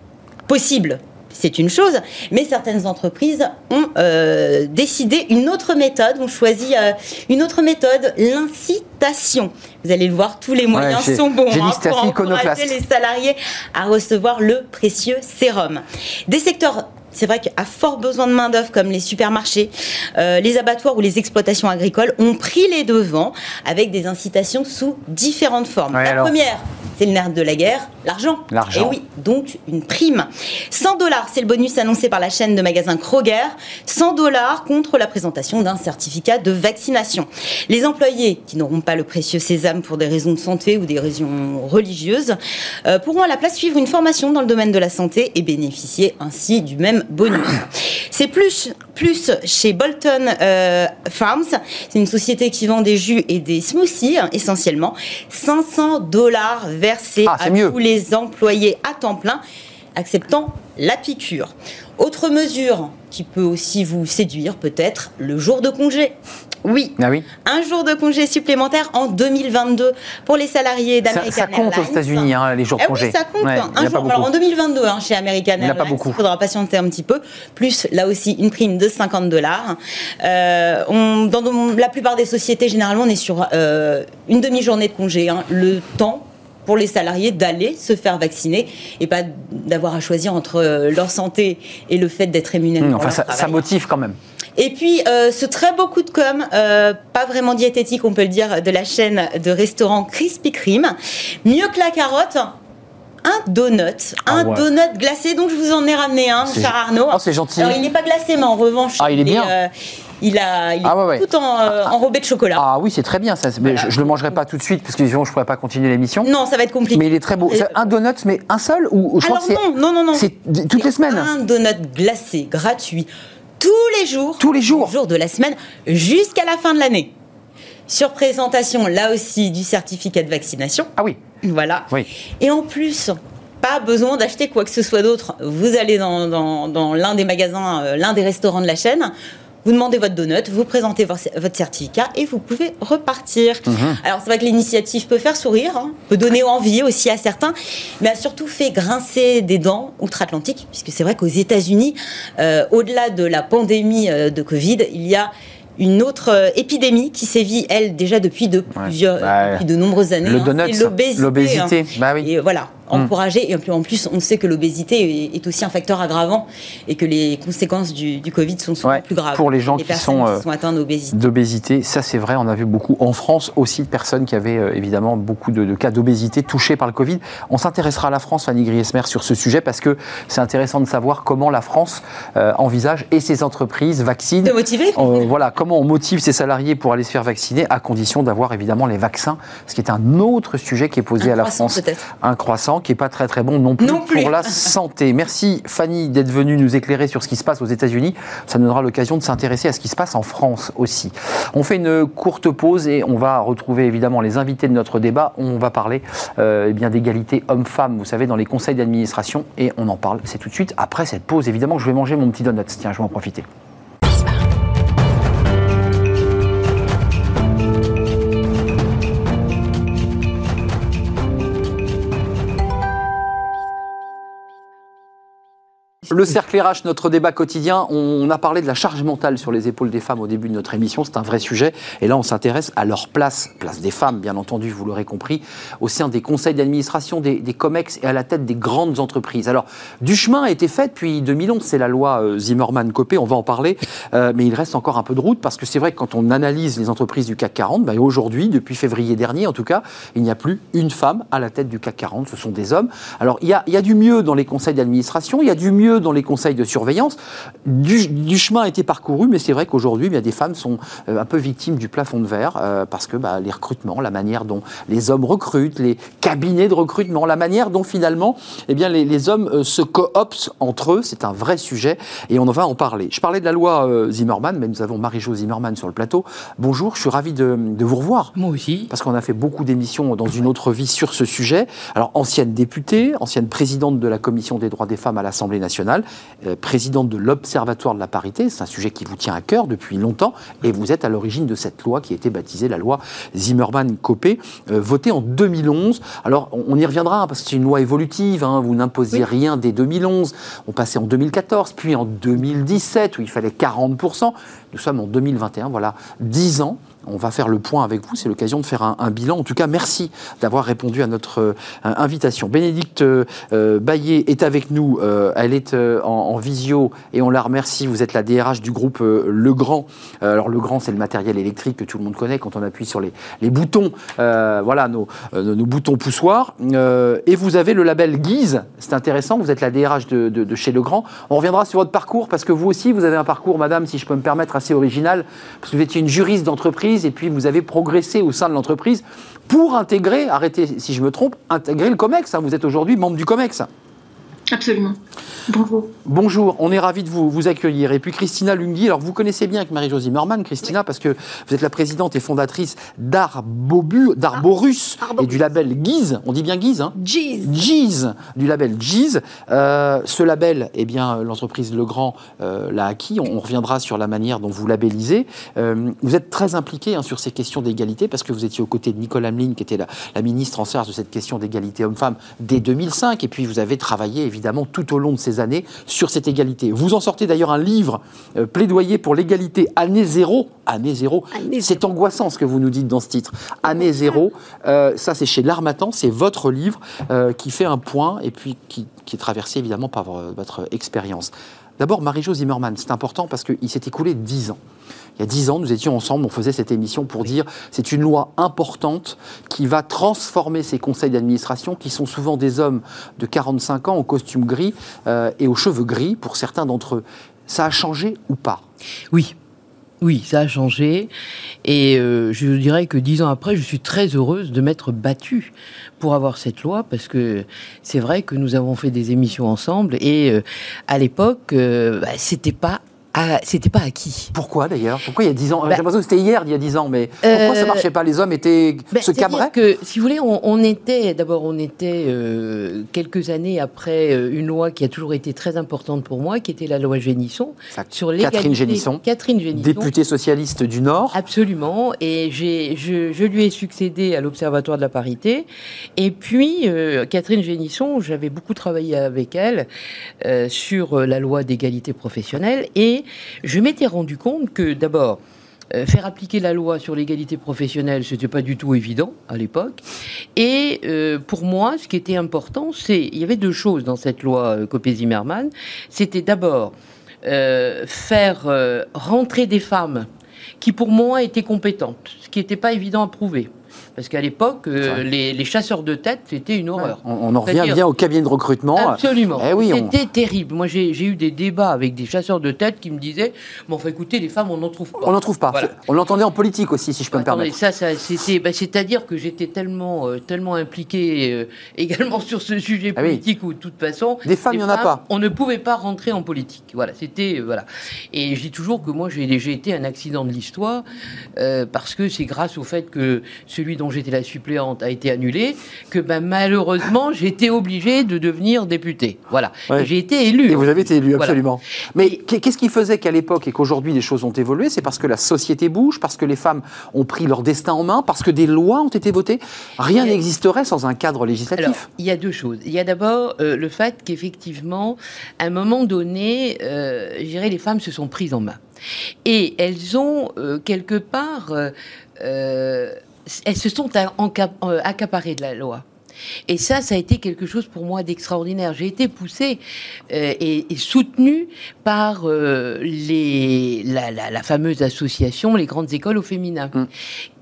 possible. C'est une chose, mais certaines entreprises ont euh, décidé une autre méthode, ont choisi euh, une autre méthode, l'incitation. Vous allez le voir, tous les moyens sont bons hein, pour encourager les salariés à recevoir le précieux sérum. Des secteurs c'est vrai qu'à fort besoin de main-d'œuvre, comme les supermarchés, euh, les abattoirs ou les exploitations agricoles, ont pris les devants avec des incitations sous différentes formes. Ouais, la alors première, c'est le nerf de la guerre, l'argent. L'argent. Et oui, donc une prime. 100 dollars, c'est le bonus annoncé par la chaîne de magasins Kroger. 100 dollars contre la présentation d'un certificat de vaccination. Les employés qui n'auront pas le précieux sésame pour des raisons de santé ou des raisons religieuses euh, pourront à la place suivre une formation dans le domaine de la santé et bénéficier ainsi du même bonus. C'est plus, plus chez Bolton euh, Farms. C'est une société qui vend des jus et des smoothies hein, essentiellement. 500 dollars versés Ah, à mieux. tous les employés à temps plein acceptant la piqûre. Autre mesure qui peut aussi vous séduire peut-être, le jour de congé. Oui, Ah oui. un jour de congé supplémentaire en 2022 pour les salariés Ça, d'American ça compte aux Airlines. États-Unis, hein, les jours de Eh congé. oui, ça compte. Ouais, hein. un a pas jour. Alors en beaucoup. 2022, hein, chez American Il y en a pas Airlines, beaucoup. il faudra patienter un petit peu. Plus là aussi une prime de 50 dollars. Euh, on- dans dans la plupart des sociétés, généralement, on est sur euh, une demi-journée de congé. hein. le temps pour les salariés d'aller se faire vacciner et pas d'avoir à choisir entre euh, leur santé et le fait d'être rémunéré. Pour enfin, ça, motive quand même. Et puis, euh, ce très beau coup de com', euh, pas vraiment diététique, on peut le dire, de la chaîne de restaurants Krispy Kreme. Mieux que la carotte, un donut, un Ah ouais. donut glacé. Donc, je vous en ai ramené un, C'est- cher Arnaud. Oh, c'est gentil. Alors, il n'est pas glacé, mais en revanche, Ah, il est bien. euh, il, a, il est Ah ouais, ouais. tout en, euh, enrobé de chocolat. Ah oui, c'est très bien ça. Mais je, je le mangerai pas tout de suite parce que sinon je pourrais pas continuer l'émission. Non, ça va être compliqué. Mais il est très beau. Un donut, mais un seul ou je Alors non, non, non, non. c'est toutes les semaines. Un donut glacé, gratuit, tous les jours. Tous les jours. jours de la semaine, jusqu'à la fin de l'année. Sur présentation, là aussi, du certificat de vaccination. Ah oui. Voilà. Oui. Et en plus, pas besoin d'acheter quoi que ce soit d'autre. Vous allez dans, dans- dans l'un des magasins, euh, l'un des restaurants de la chaîne. Vous demandez votre donut, vous présentez vo- votre certificat et vous pouvez repartir. Mhm. Alors c'est vrai que l'initiative peut faire sourire, hein, peut donner envie aussi à certains, mais a surtout fait grincer des dents outre-Atlantique, puisque c'est vrai qu'aux États-Unis, euh, au-delà de la pandémie euh, de Covid, il y a une autre euh, épidémie qui sévit, elle, déjà depuis de plusieurs, Bah, depuis de nombreuses années. Le hein, donut, l'obésité. hein. Bah oui. Et voilà. Encourager. Et en plus, on sait que l'obésité est aussi un facteur aggravant et que les conséquences du, Covid sont souvent plus graves. Pour les gens qui, sont, qui sont atteints d'obésité. Ça c'est vrai, on a vu beaucoup en France aussi de personnes qui avaient évidemment beaucoup de, cas d'obésité touchés par le Covid. On s'intéressera à la France, Fanny Griesmer, sur ce sujet parce que c'est intéressant de savoir comment la France envisage et ses entreprises vaccinent. De motiver Voilà, comment on motive ses salariés pour aller se faire vacciner à condition d'avoir évidemment les vaccins, ce qui est un autre sujet qui est posé à la France. Un croissant qui n'est pas très très bon non plus, pour la santé. Merci Fanny d'être venue nous éclairer sur ce qui se passe aux États-Unis. Ça nous donnera l'occasion de s'intéresser à ce qui se passe en France aussi. On fait une courte pause et on va retrouver évidemment les invités de notre débat. On va parler euh, eh bien d'égalité homme-femme, vous savez, dans les conseils d'administration et on en parle. C'est tout de suite après cette pause. Évidemment, je vais manger mon petit donut. Tiens, je vais en profiter. Le cercle RH, notre débat quotidien, on a parlé de la charge mentale sur les épaules des femmes au début de notre émission, c'est un vrai sujet. Et là, on s'intéresse à leur place, place des femmes, bien entendu, vous l'aurez compris, au sein des conseils d'administration, des, COMEX et à la tête des grandes entreprises. Alors, du chemin a été fait depuis 2011, c'est la loi euh, Zimmerman-Copé, on va en parler, euh, mais il reste encore un peu de route parce que c'est vrai que quand on analyse les entreprises du CAC 40, ben aujourd'hui, depuis février dernier en tout cas, il n'y a plus une femme à la tête du CAC 40, ce sont des hommes. Alors, il a, il y a du mieux dans les conseils d'administration, il y a du mieux dans les conseils de surveillance. Du, chemin a été parcouru, mais c'est vrai qu'aujourd'hui, des femmes sont euh, un peu victimes du plafond de verre euh, parce que bah, les recrutements, la manière dont les hommes recrutent, les cabinets de recrutement, la manière dont finalement eh bien, les, hommes euh, se cooptent entre eux, c'est un vrai sujet et on en va en parler. Je parlais de la loi Zimmerman, mais nous avons Marie-Jo Zimmerman sur le plateau. Bonjour, je suis ravi de, de vous revoir. Moi aussi. Parce qu'on a fait beaucoup d'émissions dans une autre vie sur ce sujet. Alors, ancienne députée, ancienne présidente de la Commission des droits des femmes à l'Assemblée nationale, euh, présidente de l'Observatoire de la parité. C'est un sujet qui vous tient à cœur depuis longtemps et vous êtes à l'origine de cette loi qui a été baptisée la loi Zimmerman-Copé, euh, votée en 2011. Alors, on, y reviendra hein, parce que c'est une loi évolutive. Hein. vous n'imposiez rien dès 2011. On passait en 2014, puis en 2017 où il fallait 40%. Nous sommes en 2021, voilà, 10 ans on va faire le point avec vous. C'est l'occasion de faire un, bilan. En tout cas, merci d'avoir répondu à notre euh, invitation. Bénédicte euh, Baillet est avec nous. Euh, elle est en, visio et on la remercie. Vous êtes la DRH du groupe Legrand. alors, Legrand, c'est le matériel électrique que tout le monde connaît quand on appuie sur les, boutons. voilà, nos, nos, boutons poussoirs. et vous avez le label Guise. C'est intéressant. Vous êtes la DRH de, de, de chez Legrand. On reviendra sur votre parcours parce que vous aussi, vous avez un parcours, madame, si je peux me permettre, assez original. Parce que vous étiez une juriste d'entreprise et puis vous avez progressé au sein de l'entreprise pour intégrer, arrêtez si je me trompe, intégrer le COMEX. Hein. Vous êtes aujourd'hui membre du COMEX. Absolument. Bonjour. Bonjour, on est ravi de vous, vous accueillir. Et puis Christina Lunghi, alors vous connaissez bien avec Marie-Josie Norman, Christina, parce que vous êtes la présidente et fondatrice d'Arborus et du label Guise. On dit bien Guise, hein Giz. du label Giz. Euh, ce label, eh bien, l'entreprise Legrand euh, l'a acquis. On, reviendra sur la manière dont vous labellisez. Euh, vous êtes très impliqué hein, sur ces questions d'égalité, parce que vous étiez aux côtés de Nicole Hamelin, qui était la, la ministre en charge de cette question d'égalité homme-femme dès 2005. Et puis vous avez travaillé, évidemment, évidemment tout au long de ces années sur cette égalité. Vous en sortez d'ailleurs un livre, euh, plaidoyer pour l'égalité année zéro. Année zéro, c'est angoissant ce que vous nous dites dans ce titre. Année zéro, euh, ça c'est chez L'Armatan, c'est votre livre euh, qui fait un point et puis qui, qui est traversé évidemment par votre expérience. D'abord, Marie-Jo Zimmerman, c'est important parce qu'il s'est écoulé dix ans. Il y a dix ans, nous étions ensemble, on faisait cette émission pour dire c'est une loi importante qui va transformer ces conseils d'administration qui sont souvent des hommes de 45 ans au costume gris euh, et aux cheveux gris pour certains d'entre eux. Ça a changé ou pas? Oui, oui, ça a changé. Et euh, je dirais que dix ans après, je suis très heureuse de m'être battue pour avoir cette loi parce que c'est vrai que nous avons fait des émissions ensemble et euh, à l'époque, bah, c'était pas ah, c'était pas acquis. Pourquoi d'ailleurs? Pourquoi il y a 10 ans? Bah J'ai l'impression que c'était hier, il y a 10 ans, mais pourquoi ça euh, marchait pas? Les hommes étaient bah, se cabraient que, si vous voulez, on, était d'abord, on était euh, quelques années après euh, une loi qui a toujours été très importante pour moi, qui était la loi Génisson sur Catherine Génisson, Catherine Génisson, députée socialiste du Nord. Absolument, et j'ai, je, lui ai succédé à l'Observatoire de la parité, et puis Catherine Génisson, j'avais beaucoup travaillé avec elle sur la loi d'égalité professionnelle. Et je m'étais rendu compte que d'abord, euh, faire appliquer la loi sur l'égalité professionnelle, ce n'était pas du tout évident à l'époque. Et euh, pour moi, ce qui était important, c'est il y avait deux choses dans cette loi Copé-Zimmermann. C'était d'abord faire rentrer des femmes qui, pour moi, étaient compétentes, ce qui n'était pas évident à prouver. Parce qu'à l'époque, euh, les, chasseurs de tête, c'était une horreur. On, en revient bien au cabinet de recrutement. Absolument. Eh oui, c'était terrible. Moi, j'ai eu des débats avec des chasseurs de tête qui me disaient Bon, enfin, écoutez, les femmes, on n'en trouve pas. On n'en trouve pas. On l'entendait en politique aussi, si je peux me permettre. Ça, ça c'était, bah, c'est-à-dire que j'étais tellement, euh, tellement impliqué euh, <laughs> également sur ce sujet ah politique où, de toute façon. Des femmes, il n'y en a pas. On ne pouvait pas rentrer en politique. Voilà, c'était. voilà. Et je dis toujours que moi, j'ai été un accident de l'histoire parce que c'est grâce au fait que celui dont j'étais la suppléante a été annulée, que ben, malheureusement, été obligée de devenir députée. Voilà. J'ai été élue. Et vous avez été élue, absolument. Mais qu'est-ce qui faisait qu'à l'époque et qu'aujourd'hui les choses ont évolué C'est parce que la société bouge, parce que les femmes ont pris leur destin en main, parce que des lois ont été votées? Rien n'existerait sans un cadre législatif. il y a deux choses. Il y a d'abord euh, le fait qu'effectivement, à un moment donné, euh, je dirais, les femmes se sont prises en main. Et elles ont euh, quelque part euh, elles se sont euh, accaparées de la loi. Et ça, ça a été quelque chose pour moi d'extraordinaire. J'ai été poussée euh, et, soutenue par les, la, fameuse association Les grandes écoles au féminin, mm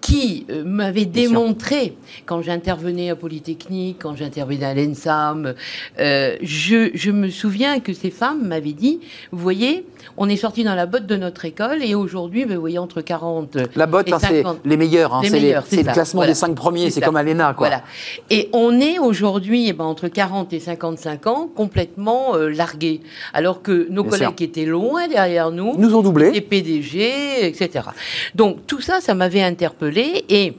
qui euh, m'avait démontré, quand j'intervenais à Polytechnique, quand j'intervenais à l'ENSAM, euh, je, je, me souviens que ces femmes m'avaient dit, vous voyez, on est sorti dans la botte de notre école et aujourd'hui, vous voyez, entre 40 La botte, hein, c'est les meilleurs, hein, c'est le classement des cinq premiers, c'est comme à l'ENA. Quoi. Voilà. Et on est aujourd'hui, eh ben, entre 40 et 55 ans, complètement euh, largués. Alors que nos collègues qui étaient loin derrière nous, nous ont doublé. Les PDG, etc. Donc tout ça, ça m'avait interpellé et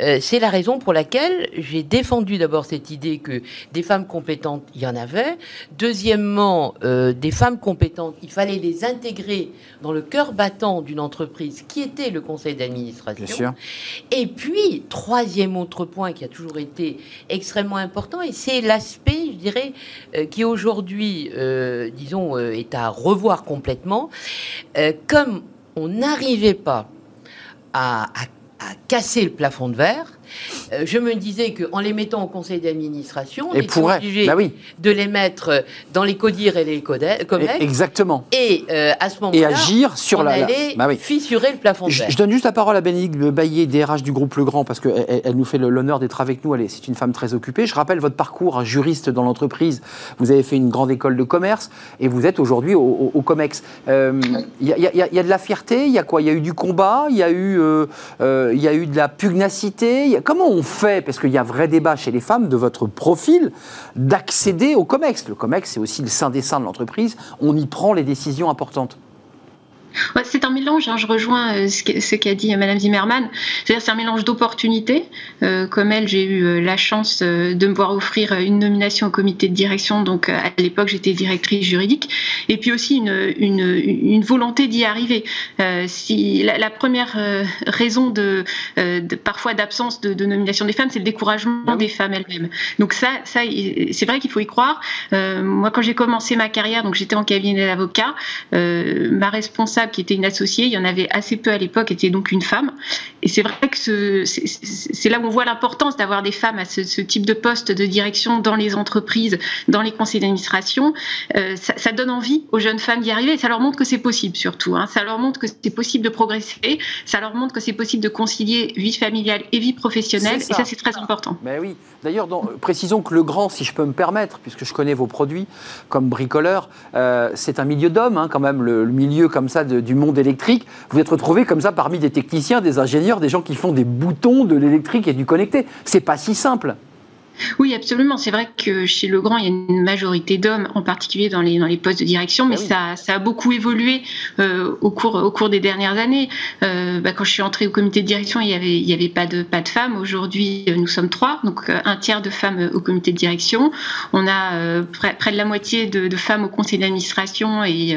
euh, c'est la raison pour laquelle j'ai défendu d'abord cette idée que des femmes compétentes, il y en avait. Deuxièmement, euh, des femmes compétentes, il fallait les intégrer dans le cœur battant d'une entreprise qui était le conseil d'administration. Et puis, troisième autre point qui a toujours été extrêmement important, et c'est l'aspect, je dirais, euh, qui aujourd'hui, disons, est à revoir complètement. comme on n'arrivait pas à, à à casser le plafond de verre euh, je me disais qu'en les mettant au conseil d'administration, on était obligé bah de les mettre dans les CODIR et les CODEX. Exactement. Et euh, à ce moment-là, et agir sur on la, allait bah fissurer le plafond de verre. Je, donne juste la parole à Bénédicte Baillet, DRH du groupe Legrand, parce qu'elle elle nous fait l'honneur d'être avec nous. C'est une femme très occupée. Je rappelle votre parcours, un juriste dans l'entreprise. Vous avez fait une grande école de commerce et vous êtes aujourd'hui au, COMEX. Il euh, y, a de la fierté, il y a quoi? Il y a eu du combat, il y, a eu, il y a eu de la pugnacité, comment on fait, parce qu'il y a un vrai débat chez les femmes, de votre profil, d'accéder au COMEX Le COMEX, c'est aussi le sein des seins de l'entreprise. On y prend les décisions importantes c'est un mélange, hein, je rejoins euh, ce qu'a dit Madame Zimmermann, c'est-à-dire c'est un mélange d'opportunités. Euh, comme elle, j'ai eu euh, la chance de me voir offrir une nomination au comité de direction, donc à l'époque j'étais directrice juridique, et puis aussi une, une, volonté d'y arriver. si la, première raison de, parfois d'absence de, nomination des femmes, c'est le découragement bah des femmes elles-mêmes. Donc ça, ça c'est vrai qu'il faut y croire. moi, quand j'ai commencé ma carrière, donc j'étais en cabinet d'avocat, ma responsable qui était une associée, il y en avait assez peu à l'époque, était donc une femme. Et c'est vrai que c'est là où on voit l'importance d'avoir des femmes à ce, type de poste de direction dans les entreprises, dans les conseils d'administration. Euh, ça, donne envie aux jeunes femmes d'y arriver et ça leur montre que c'est possible surtout. Hein. Ça leur montre que c'est possible de progresser, ça leur montre que c'est possible de concilier vie familiale et vie professionnelle. Et ça, c'est très important. Mais oui. D'ailleurs, précisons que le grand, si je peux me permettre, puisque je connais vos produits comme bricoleur, euh, c'est un milieu d'hommes hein, quand même, le, le milieu comme ça du monde électrique, vous êtes retrouvé comme ça parmi des techniciens, des ingénieurs, des gens qui font des boutons, de l'électrique et du connecté. C'est pas si simple. Oui, absolument. C'est vrai que chez Legrand, il y a une majorité d'hommes, en particulier dans les, dans les postes de direction, mais ah ça, ça a beaucoup évolué euh, au, cours, au cours des dernières années. Euh, bah, quand je suis entrée au comité de direction, il n'y avait, il y avait pas, de, pas de femmes. Aujourd'hui, euh, nous sommes trois, donc un tiers de femmes au comité de direction. On a près, près, de la moitié de, de femmes au conseil d'administration et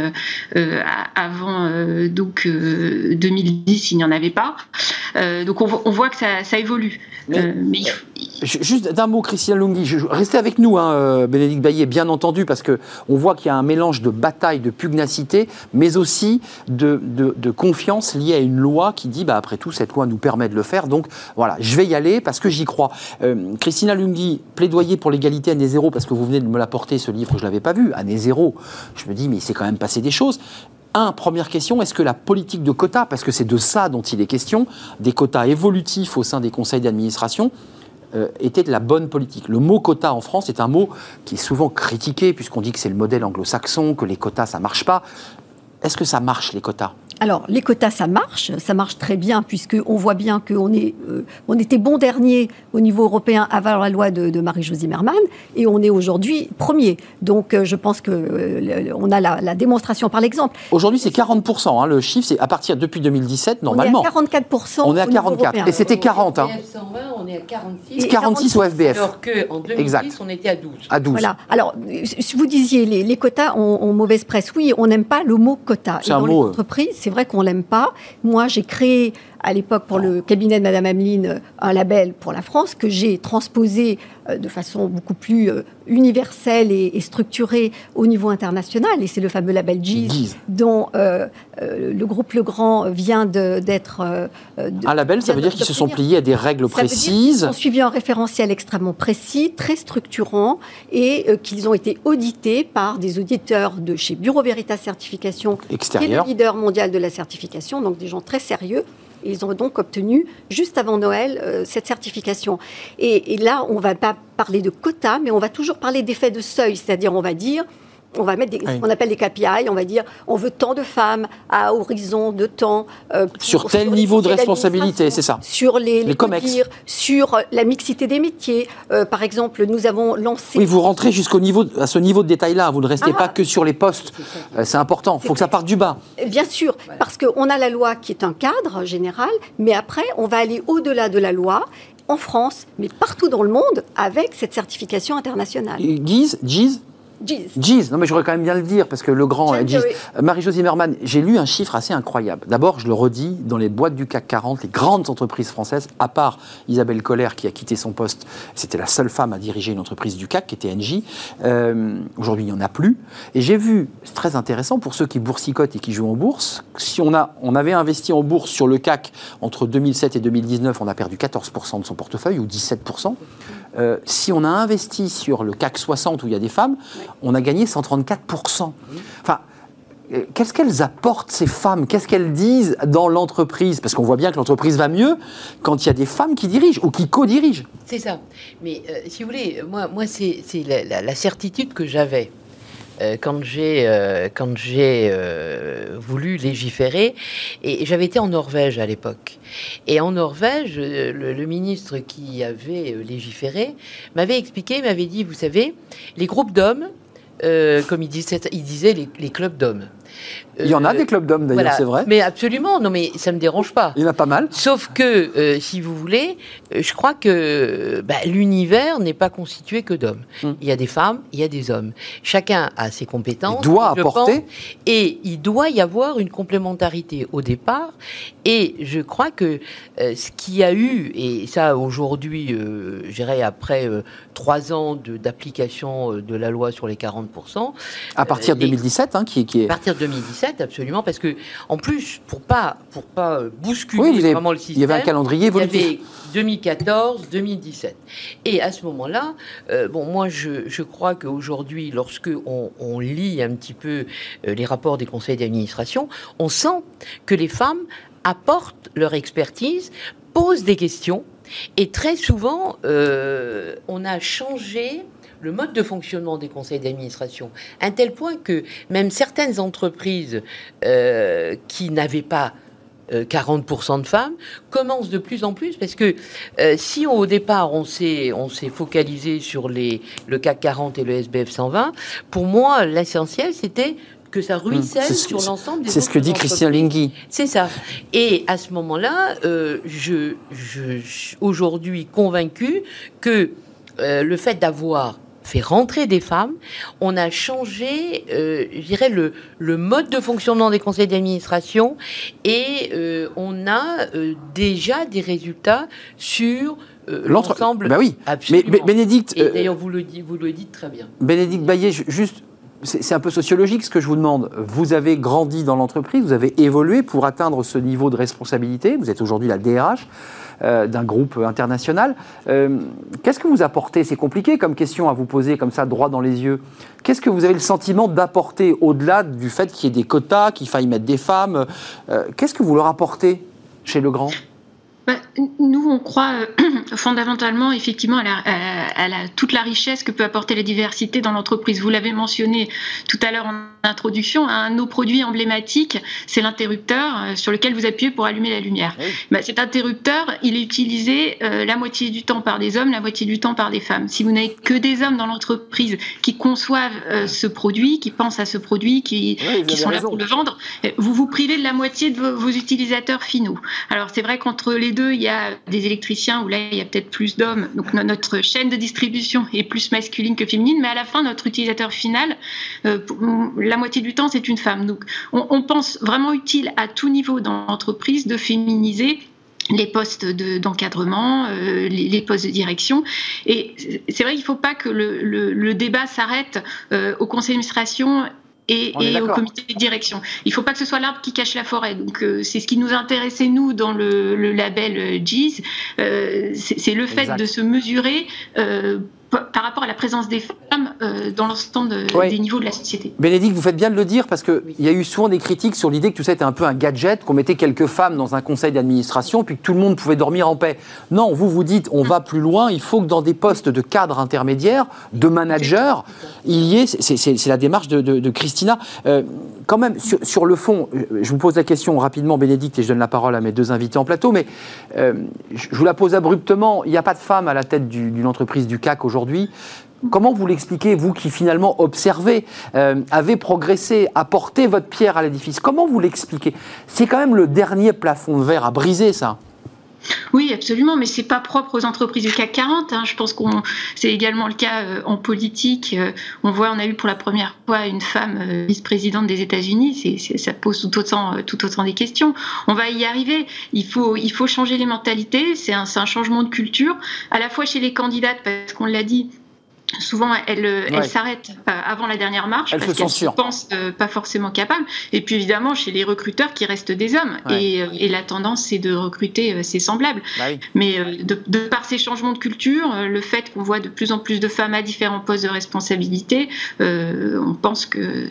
avant donc 2010, il n'y en avait pas. donc on, on, voit que ça, ça évolue. mais, Juste d'un mot, Christian Lunghi. Restez avec nous, hein, euh, Bénédicte Baillet, bien entendu, parce que on voit qu'il y a un mélange de bataille, de pugnacité, mais aussi de, de, confiance liée à une loi qui dit, bah, après tout, cette loi nous permet de le faire. Donc voilà, je vais y aller parce que j'y crois. Euh, Christina Lunghi, plaidoyer pour l'égalité année zéro, parce que vous venez de me l'apporter, ce livre, je ne l'avais pas vu, année zéro. Je me dis, mais il s'est quand même passé des choses. Un, première question, est-ce que la politique de quotas, parce que c'est de ça dont il est question, des quotas évolutifs au sein des conseils d'administration, euh, était de la bonne politique. Le mot quota en France est un mot qui est souvent critiqué, puisqu'on dit que c'est le modèle anglo-saxon, que les quotas, ça marche pas. Est-ce que ça marche, les quotas? Alors, les quotas, ça marche, ça marche très bien, puisqu'on voit bien qu'on est, euh, on était bon dernier au niveau européen avant la loi de, Marie-Jo Zimmermann, et on est aujourd'hui premier. Donc, euh, je pense qu'on euh, on a la, démonstration par l'exemple. Aujourd'hui, c'est 40%, hein, le chiffre, c'est à partir depuis 2017, normalement. On est à 44%. On est à 44, et c'était 40. Hein. on est à 46. 46 au FBF. Alors qu'en 2010, exact. on était à 12. À 12. Voilà. Alors, vous disiez, les, les quotas ont, mauvaise presse. Oui, on n'aime pas le mot quota. C'est un mot. c'est vrai qu'on l'aime pas. Moi, j'ai créé à l'époque pour le cabinet de Madame Ameline un label pour la France que j'ai transposé euh, de façon beaucoup plus euh, universelle et, structurée au niveau international. Et c'est le fameux label GIS, dont euh, le groupe Legrand vient d'être... un label, ça veut dire qu'ils se sont pliés à des règles ça précises. ils ont suivi un référentiel extrêmement précis, très structurant, et qu'ils ont été audités par des auditeurs de chez Bureau Veritas Certification, qui est le leader mondial de la certification, donc des gens très sérieux ils ont donc obtenu, juste avant Noël, euh, cette certification. Et, et là, on ne va pas parler de quotas, mais on va toujours parler d'effet de seuil, c'est-à-dire on va dire on va mettre ce qu'on appelle des KPI, on va dire on veut tant de femmes à horizon de temps. Euh, sur tel niveau de responsabilité, c'est ça Sur les, les, sur la mixité des métiers. Euh, par exemple, nous avons lancé. Oui, vous rentrez jusqu'au niveau, à ce niveau de détail-là, vous ne restez ah. pas que sur les postes. Euh, c'est important, il faut que ça parte du bas. Bien sûr, parce qu'on a la loi qui est un cadre général, mais après, on va aller au-delà de la loi en France, mais partout dans le monde, avec cette certification internationale. Guise, Gise Giz. Non, mais j'aurais quand même bien le dire, parce que le grand Giz. Marie-Jo Zimmermann, j'ai lu un chiffre assez incroyable. D'abord, je le redis, dans les boîtes du CAC 40, les grandes entreprises françaises, à part Isabelle Collère qui a quitté son poste, c'était la seule femme à diriger une entreprise du CAC, qui était NJ. Euh, aujourd'hui, il n'y en a plus. Et j'ai vu, c'est très intéressant pour ceux qui boursicotent et qui jouent en bourse, si on, a, on avait investi en bourse sur le CAC entre 2007 et 2019, on a perdu 14% de son portefeuille, ou 17%. Euh, si on a investi sur le CAC 60 où il y a des femmes, on a gagné 134%. Enfin, euh, qu'est-ce qu'elles apportent, ces femmes? Qu'est-ce qu'elles disent dans l'entreprise? Parce qu'on voit bien que l'entreprise va mieux quand il y a des femmes qui dirigent ou qui co-dirigent. C'est ça. Mais euh, si vous voulez, moi, moi c'est la, certitude que j'avais quand j'ai euh, quand j'ai euh, voulu légiférer. Et j'avais été en Norvège à l'époque. Et en Norvège le, ministre qui avait légiféré m'avait expliqué m'avait dit vous savez les groupes d'hommes comme il disait les clubs d'hommes il y en a des clubs d'hommes d'ailleurs, c'est vrai. Mais absolument, non mais ça me dérange pas. Il y en a pas mal. Sauf que, euh, si vous voulez, euh, je crois que bah, l'univers n'est pas constitué que d'hommes. Hmm. Il y a des femmes, il y a des hommes. Chacun a ses compétences. Il doit apporter. et il doit y avoir une complémentarité au départ. Et je crois que euh, ce qu'il y a eu, et ça aujourd'hui, euh, j'irai après trois ans d'application de, la loi sur les 40%. À partir de 2017, hein, qui, qui est... À partir de 2017, absolument, parce que en plus, pour pas pour pas euh, bousculer vraiment le système, il y avait un calendrier évolutif. Il y avait 2014, 2017. Et à ce moment-là, euh, bon, moi, je, je crois qu'aujourd'hui, lorsque on, lit un petit peu euh, les rapports des conseils d'administration, on sent que les femmes apportent leur expertise, posent des questions, et très souvent, on a changé le mode de fonctionnement des conseils d'administration, un tel point que même certaines entreprises euh, qui n'avaient pas 40% euh, de femmes commencent de plus en plus parce que euh, si au départ on s'est on s'est focalisé sur les le CAC 40 et le SBF 120 pour moi l'essentiel c'était que ça ruisselle sur l'ensemble des C'est ce que dit Christian Lingui. C'est ça. Et à ce moment-là, je, je, je aujourd'hui convaincu que le fait d'avoir fait rentrer des femmes, on a changé, euh, je dirais, le, le, mode de fonctionnement des conseils d'administration et euh, on a euh, déjà des résultats sur l'ensemble. Bah oui. Absolument. Mais Bé- Bénédicte, Et d'ailleurs, vous le dites, vous le dites très bien. Bénédicte Baillet, ju- juste, c'est c'est un peu sociologique ce que je vous demande. Vous avez grandi dans l'entreprise, vous avez évolué pour atteindre ce niveau de responsabilité. Vous êtes aujourd'hui la DRH euh, d'un groupe international. Euh, Qu'est-ce que vous apportez? C'est compliqué comme question à vous poser comme ça, droit dans les yeux. Qu'est-ce que vous avez le sentiment d'apporter au-delà du fait qu'il y ait des quotas, qu'il faille mettre des femmes? Euh, Qu'est-ce que vous leur apportez chez Legrand? Nous, on croit euh, <clears throat> fondamentalement, effectivement, à, la- à- à la- toute la richesse que peut apporter la diversité dans l'entreprise. Vous l'avez mentionné tout à l'heure en introduction, un de nos produits emblématiques, c'est l'interrupteur euh, sur lequel vous appuyez pour allumer la lumière. Bah, cet interrupteur, il est utilisé euh, la moitié du temps par des hommes, la moitié du temps par des femmes. Si vous n'avez que des hommes dans l'entreprise qui conçoivent ce produit, qui pensent à ce produit, qui, Oui, sont là pour le vendre, vous vous privez de la moitié de vos, vos utilisateurs finaux. Alors c'est vrai qu'entre les il y a des électriciens où là il y a peut-être plus d'hommes, donc no- notre chaîne de distribution est plus masculine que féminine, mais à la fin notre utilisateur final, euh, la moitié du temps c'est une femme. Donc on, pense vraiment utile à tout niveau dans l'entreprise de féminiser les postes de- d'encadrement, euh, les, postes de direction. Et c'est vrai qu'il ne faut pas que le débat s'arrête euh, au conseil d'administration et, et au comité de direction. Il ne faut pas que ce soit l'arbre qui cache la forêt. Donc euh, c'est ce qui nous intéressait nous dans le, le label euh, GIS. Euh, c'est c'est le fait Exact. de se mesurer euh, par rapport à la présence des femmes euh, dans l'ensemble de- Ouais. des niveaux de la société. Bénédicte, vous faites bien de le dire parce qu'il y a eu souvent des critiques sur l'idée que tout ça était un peu un gadget, qu'on mettait quelques femmes dans un conseil d'administration puis que tout le monde pouvait dormir en paix. Non, vous vous dites, on va plus loin, il faut que dans des postes de cadre intermédiaire, de manager, il y ait, c'est- c'est c'est la démarche de, de- de Christina. Euh, quand même, sur, le fond, je vous pose la question rapidement, Bénédicte, et je donne la parole à mes deux invités en plateau, mais euh, je vous la pose abruptement. Il n'y a pas de femme à la tête du- d'une entreprise du CAC aujourd'hui. Comment vous l'expliquez, vous qui finalement observez, euh, avez progressé, apporté votre pierre à l'édifice? Comment vous l'expliquez? C'est quand même le dernier plafond de verre à briser, ça. Oui, absolument, mais c'est pas propre aux entreprises du CAC 40. hein. Je pense qu'on c'est également le cas euh, en politique. Euh, on voit, on a eu pour la première fois une femme euh, vice-présidente des États-Unis. C'est, ça pose tout autant, euh, tout autant des questions. On va y arriver. Il faut, il faut changer les mentalités. C'est un, c'est un changement de culture, à la fois chez les candidates, parce qu'on l'a dit. Souvent, elles, euh, Ouais. s'arrêtent avant la dernière marche Elles parce qu'elles se censurent. pensent euh, pas forcément capables. Et puis évidemment, chez les recruteurs qui restent des hommes. Ouais. Et, euh, et la tendance, c'est de recruter euh, ses semblables. Bah oui. Mais de, de par ces changements de culture, le fait qu'on voit de plus en plus de femmes à différents postes de responsabilité, on pense que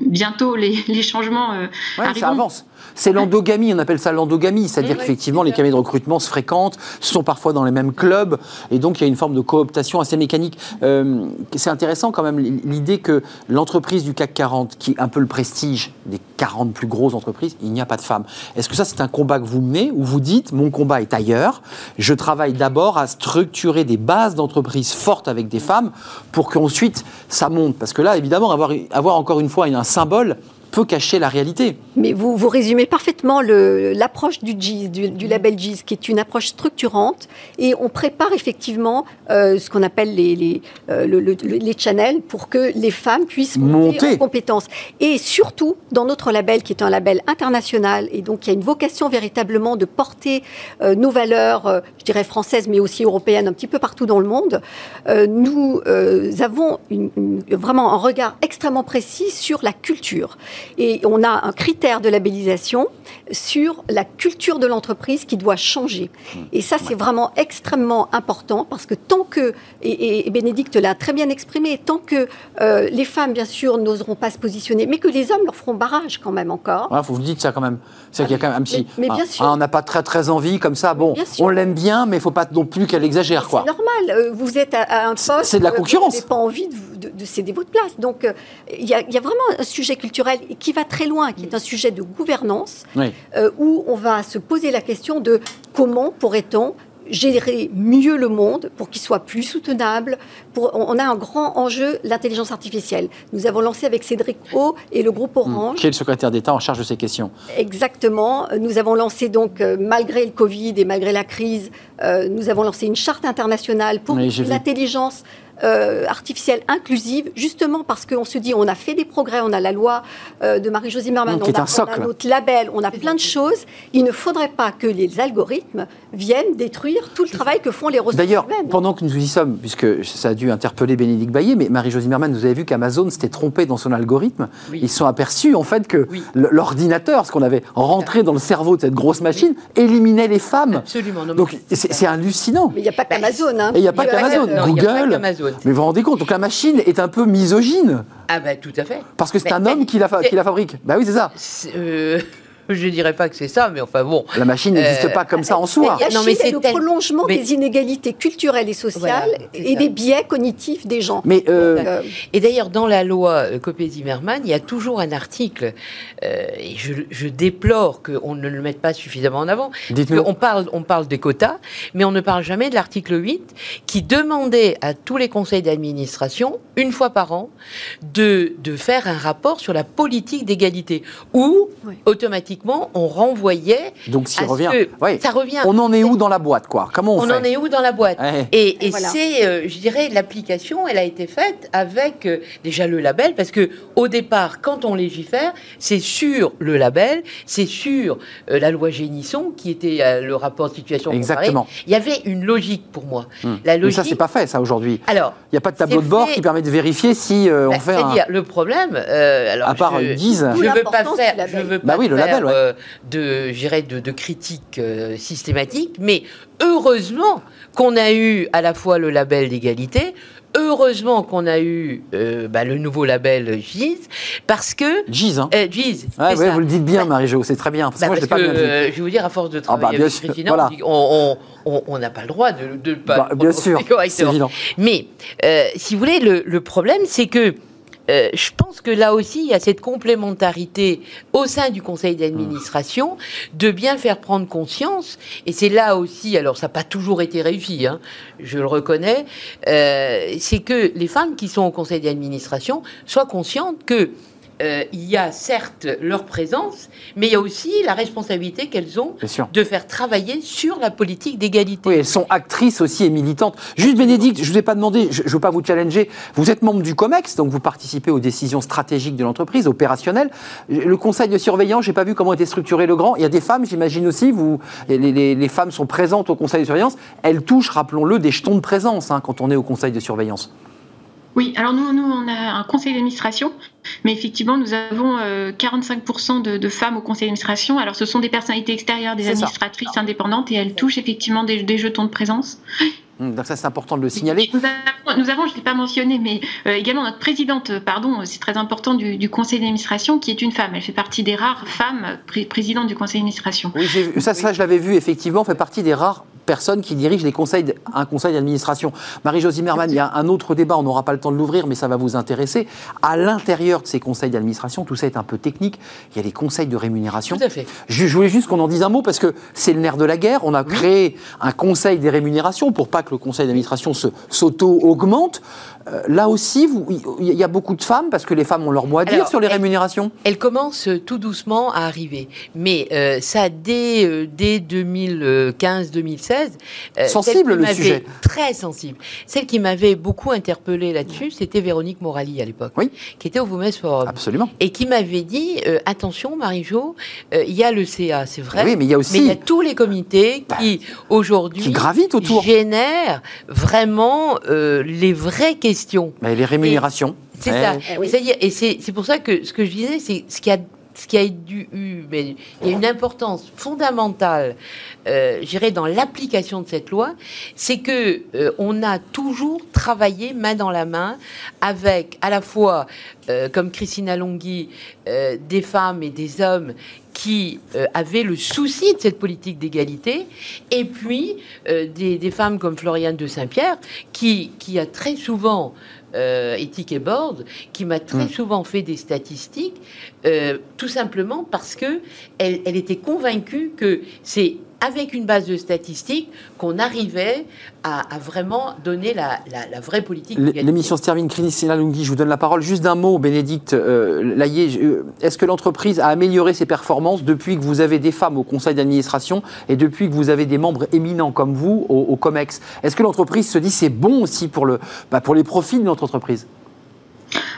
bientôt les, les changements Ouais, ça avance. C'est l'endogamie, on appelle ça l'endogamie, c'est-à-dire qu'effectivement les cabinets de recrutement se fréquentent, sont parfois dans les mêmes clubs, et donc il y a une forme de cooptation assez mécanique. Euh, c'est intéressant quand même l'idée que l'entreprise du CAC 40, qui est un peu le prestige des 40 plus grosses entreprises, il n'y a pas de femmes. Est-ce que ça c'est un combat que vous menez, où vous dites mon combat est ailleurs, je travaille d'abord à structurer des bases d'entreprises fortes avec des femmes pour qu'ensuite ça monte? Parce que là, évidemment, avoir encore une fois un symbole peut cacher la réalité. Mais vous, vous résumez parfaitement l'approche du GIS, du, du label GIS, qui est une approche structurante. Et on prépare effectivement euh, ce qu'on appelle les, les, euh, le- le- le- les channels pour que les femmes puissent monter, Monter. en compétences. Et surtout, dans notre label, qui est un label international, et donc y a une vocation véritablement de porter euh, nos valeurs, je dirais françaises, mais aussi européennes, un petit peu partout dans le monde, nous avons une- une- vraiment un regard extrêmement précis sur la culture. Et on a un critère de labellisation sur la culture de l'entreprise qui doit changer. Et ça, c'est vraiment extrêmement important parce que tant que, et, Bénédicte l'a très bien exprimé, tant que euh, les femmes, bien sûr, n'oseront pas se positionner, mais que les hommes leur feront barrage quand même encore. Il faut vous dites ça quand même. C'est qu'il y a quand même un petit. Mais- mais bien ah, sûr. ah, on n'a pas très très envie comme ça. Bon, on l'aime bien, mais il faut pas non plus qu'elle exagère. C'est normal, euh, vous êtes à, à un poste. c'est de la concurrence. Vous n'avez pas envie de, vous- de- de céder votre place. Donc, euh, y, il y a vraiment un sujet culturel qui va très loin, qui est un sujet de gouvernance, Oui. euh, où on va se poser la question de comment pourrait-on gérer mieux le monde pour qu'il soit plus soutenable. Pour, on a un grand enjeu, l'intelligence artificielle. Nous avons lancé avec Cédric O et le groupe Orange. Qui est le secrétaire d'État en charge de ces questions Exactement. Nous avons lancé donc, euh, malgré le Covid et malgré la crise, euh, nous avons lancé une charte internationale pour Oui, j'ai vu. Euh, artificielle inclusive, justement parce qu'on se dit on a fait des progrès, on a la loi euh, de Marie-Josée Merman, qui est on, a, un on a notre label, on a plein de choses. Il ne faudrait pas que les algorithmes viennent détruire tout le travail que font les ressources D'ailleurs, humaines. pendant que nous y sommes, puisque ça a dû interpeller Bénédicte Baillet, mais Marie-Josie Merman, vous avez vu qu'Amazon s'était trompé dans son algorithme. Oui. Ils se sont aperçus, en fait, que Oui. l'ordinateur, ce qu'on avait rentré dans le cerveau de cette grosse machine, éliminait les femmes. Absolument. Non, Donc, c'est c'est hallucinant. Mais il n'y a pas qu'Amazon. Hein. Et il n'y a pas qu'Amazon, Google. Mais vous vous rendez compte, donc la machine est un peu misogyne. Ah ben tout à fait. Parce que c'est un homme qui la, fa- c'est- qui la fabrique. Bah oui, c'est ça. Euh, <laughs> je dirais pas que c'est ça, mais enfin bon. La machine n'existe Euh, pas comme ça en soi. La Non, mais Chine est c'est le tel- prolongement mais- des inégalités culturelles et sociales Voilà, et ça. des biais cognitifs des gens. Mais euh, Donc, euh, Et d'ailleurs, dans la loi euh, Copé-Zimmermann, il y a toujours un article, euh, et je, je déplore qu'on ne le mette pas suffisamment en avant. On parle, on parle des quotas, mais on ne parle jamais de l'article 8 qui demandait à tous les conseils d'administration, une fois par an, de, de faire un rapport sur la politique d'égalité, où Oui. automatiquement on renvoyait. donc, ce revient. que- Ouais. Ça revient. On en est où dans la boîte, quoi? Comment on, On fait? en est où dans la boîte? Ouais. Et, et Voilà. c'est, euh, je dirais, l'application, elle a été faite avec euh, déjà le label, parce que au départ, quand on légifère, c'est sur le label, c'est sur euh, la loi Génisson, qui était euh, le rapport de situation comparée. Exactement. Il y avait une logique pour moi. Hmm. La Mais logique. ça, c'est pas fait, ça, aujourd'hui. Alors, Il n'y a pas de tableau de bord fait. qui permet de vérifier si euh, bah, on fait un... c'est-à-dire, le problème, euh, alors À part je, une guise. je veux pas faire, je veux Bah pas oui, le faire, label, ouais. euh, de, je de, de critiques euh, systématiques, mais heureusement qu'on a eu à la fois le label d'égalité, heureusement qu'on a eu euh, bah, le nouveau label GIZ, parce que Gise, hein euh, GIZ, Ah, ouais, vous le dites bien, Marie-Jo, c'est très bien. Parce que bah, moi, je parce pas que, bien dit. euh, je vais vous dire, à force de bah, travailler avec Christina, voilà. on n'a pas le droit de ne pas Bah, bien sûr, <laughs> c'est évident. Mais euh, si vous voulez, le, le problème, c'est que euh, je pense que là aussi, il y a cette complémentarité au sein du conseil d'administration de bien faire prendre conscience. Et c'est là aussi, alors ça n'a pas toujours été réussi, hein, je le reconnais, euh, c'est que les femmes qui sont au conseil d'administration soient conscientes que euh, il y a certes leur présence, mais il y a aussi la responsabilité qu'elles ont de faire travailler sur la politique d'égalité. Oui, elles sont actrices aussi et militantes. Juste, Bénédicte, je ne vous ai pas demandé, je ne veux pas vous challenger. Vous êtes membre du COMEX, donc vous participez aux décisions stratégiques de l'entreprise, opérationnelles. Le conseil de surveillance, je n'ai pas vu comment était structuré le grand. Il y a des femmes, j'imagine aussi, vous, les, les- les femmes sont présentes au conseil de surveillance. Elles touchent, rappelons-le, des jetons de présence hein, quand on est au conseil de surveillance. Oui, alors nous, nous, on a un conseil d'administration, mais effectivement, nous avons euh, 45% de, de femmes au conseil d'administration. Alors, ce sont des personnalités extérieures, des ça. administratrices indépendantes, et elles touchent effectivement des, des jetons de présence. Hum, Donc ça, c'est important de le signaler. Nous avons, nous avons, je ne l'ai pas mentionné, mais euh, également notre présidente, euh, pardon, c'est très important, du, du conseil d'administration, qui est une femme. Elle fait partie des rares femmes pré- présidentes du conseil d'administration. Oui, ça, ça, je l'avais vu, effectivement, fait partie des rares personnes qui dirigent les conseils, un conseil d'administration. Marie-Josie Merman, il y a un autre débat, on n'aura pas le temps de l'ouvrir, mais ça va vous intéresser. À l'intérieur de ces conseils d'administration, tout ça est un peu technique, il y a les conseils de rémunération. Tout à fait. Je, je voulais juste qu'on en dise un mot parce que c'est le nerf de la guerre. On a créé un conseil des rémunérations pour pas que le conseil d'administration s'auto-augmente. Euh, là aussi, il y a beaucoup de femmes parce que les femmes ont leur mot à dire Alors, sur les elle- rémunérations. Elle commence euh, tout doucement à arriver. Mais euh, ça, dès, euh, dès 2015-2016... euh, Sensible, le sujet. Très sensible. Celle qui m'avait beaucoup interpellée là-dessus, c'était Véronique Morali à l'époque, Oui. qui était au Women's Forum. Absolument. Et qui m'avait dit, attention Marie-Jo, il y a le CA, c'est vrai, Oui, mais il y a aussi- il y a tous les comités qui, aujourd'hui, qui gravitent autour. génèrent vraiment les vraies questions. Mais les rémunérations. C'est ça. Eh oui. C'est-à-dire, et c'est c'est pour ça que ce que je disais, c'est ce qui a ce qui a eu, une importance fondamentale, euh, je dirais, dans l'application de cette loi, c'est que euh, on a toujours travaillé main dans la main avec à la fois, euh, comme Christina Longhi, des femmes et des hommes qui avaient le souci de cette politique d'égalité, et puis des, femmes comme Floriane de Saint-Pierre, qui, a très souvent, éthique et board, qui m'a très Mm. souvent fait des statistiques, euh, tout simplement parce que elle, elle était convaincue que c'est avec une base de statistiques qu'on arrivait à, vraiment donner la, vraie politique. L'émission se termine. Christina Lunghi, je vous donne la parole. Juste d'un mot, Bénédicte euh, euh, Est-ce que l'entreprise a amélioré ses performances depuis que vous avez des femmes au conseil d'administration et depuis que vous avez des membres éminents comme vous au, COMEX? Est-ce que l'entreprise se dit c'est bon aussi pour, le, bah, pour les profits de notre entreprise?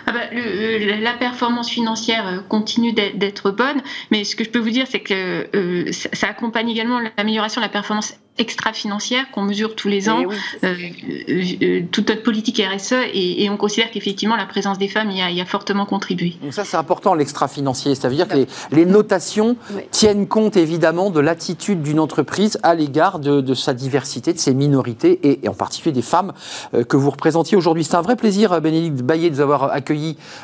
Ah bah, la performance financière euh, continue d'être bonne, mais ce que je peux vous dire, c'est que euh, ça, accompagne également l'amélioration de la performance extra-financière qu'on mesure tous les ans, eh euh, euh, toute notre politique RSE, et, on considère qu'effectivement la présence des femmes y a, y a fortement contribué. Donc ça c'est important l'extra-financier, ça veut dire que les, notations tiennent compte évidemment de l'attitude d'une entreprise à l'égard de, sa diversité, de ses minorités, et, en particulier des femmes euh, que vous représentiez aujourd'hui. C'est un vrai plaisir, Bénédicte Baillet, de vous avoir accueilli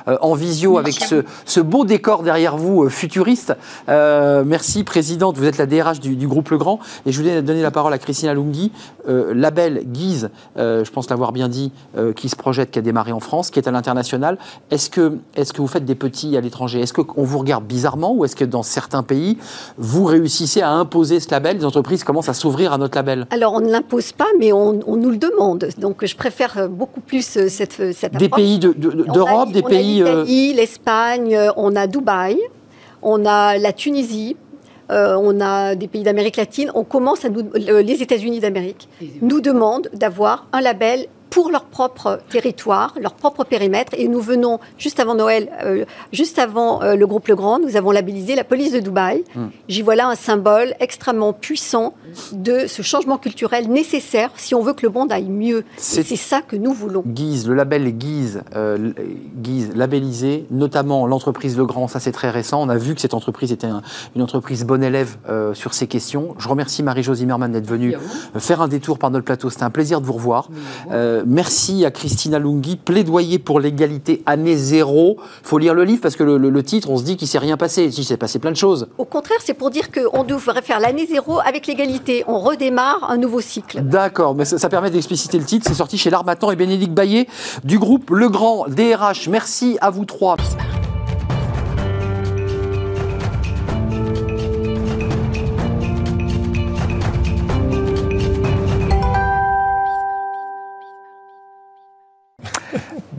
en visio avec ce, beau décor derrière vous, futuriste. merci, Présidente, vous êtes la DRH du, du groupe Legrand, et je voulais donner la parole à Christina Lunghi, euh, label Guise, euh, je pense l'avoir bien dit, euh, qui se projette, qui a démarré en France, qui est à l'international. Est-ce que, est que vous faites des petits à l'étranger? Est-ce qu'on vous regarde bizarrement ou est-ce que dans certains pays, vous réussissez à imposer ce label? Les entreprises commencent à s'ouvrir à notre label. Alors, on ne l'impose pas, mais on, nous le demande. Donc, je préfère beaucoup plus cette, cette Des pays d'Europe, des pays... L'Italie, l'Espagne, on a Dubaï, on a la Tunisie, euh, on a des pays d'Amérique latine, on commence à nous, les États-Unis d'Amérique nous demandent d'avoir un label pour leur propre territoire, leur propre périmètre. Et nous venons, juste avant Noël, euh, juste avant euh, le groupe Le Grand, nous avons labellisé la police de Dubaï. Hmm. J'y vois là un symbole extrêmement puissant de ce changement culturel nécessaire si on veut que le monde aille mieux. C'est ça que nous voulons. Guise, le label Guise, euh, Guise labellisé, notamment l'entreprise Le Grand, ça c'est très récent. On a vu que cette entreprise était une entreprise bonne élève sur ces questions. Je remercie Marie-Jo Zimmermann d'être venue faire un détour par notre plateau. C'était un plaisir de vous revoir merci à Christina Lunghi. Plaidoyer pour l'égalité année zéro. Il faut lire le livre parce que le, titre, on se dit qu'il ne s'est rien passé. Il s'est passé plein de choses. Au contraire, c'est pour dire qu'on devrait faire l'année zéro avec l'égalité. On redémarre un nouveau cycle. D'accord, mais ça, permet d'expliciter le titre. C'est sorti chez L'Armatan et Bénédicte Baillet du groupe Le Grand DRH. Merci à vous trois.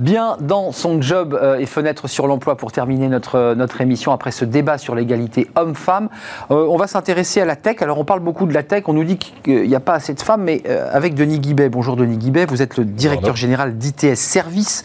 Bien dans son job euh, et fenêtre sur l'emploi pour terminer notre, euh, notre émission après ce débat sur l'égalité homme-femme. Euh, on va s'intéresser à la tech. Alors on parle beaucoup de la tech, on nous dit qu'il n'y a pas assez de femmes, mais avec Denis Guibet. Bonjour Denis Guibet, vous êtes le directeur général d'ITS Service.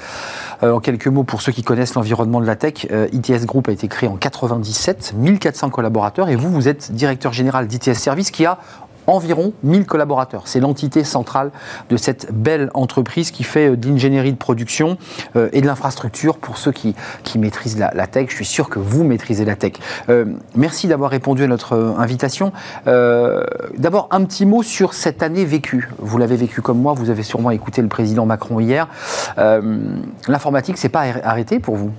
en quelques mots, pour ceux qui connaissent l'environnement de la tech, ITS Group a été créé en 97, 1400 collaborateurs, et vous, vous êtes directeur général d'ITS Service qui a environ 1000 collaborateurs. C'est l'entité centrale de cette belle entreprise qui fait euh, de l'ingénierie de production euh, et de l'infrastructure pour ceux qui, qui maîtrisent la, tech. Je suis sûr que vous maîtrisez la tech. Euh, merci d'avoir répondu à notre invitation. D'abord, un petit mot sur cette année vécue. Vous l'avez vécu comme moi, vous avez sûrement écouté le président Macron hier. L'informatique, c'est pas arrêté pour vous?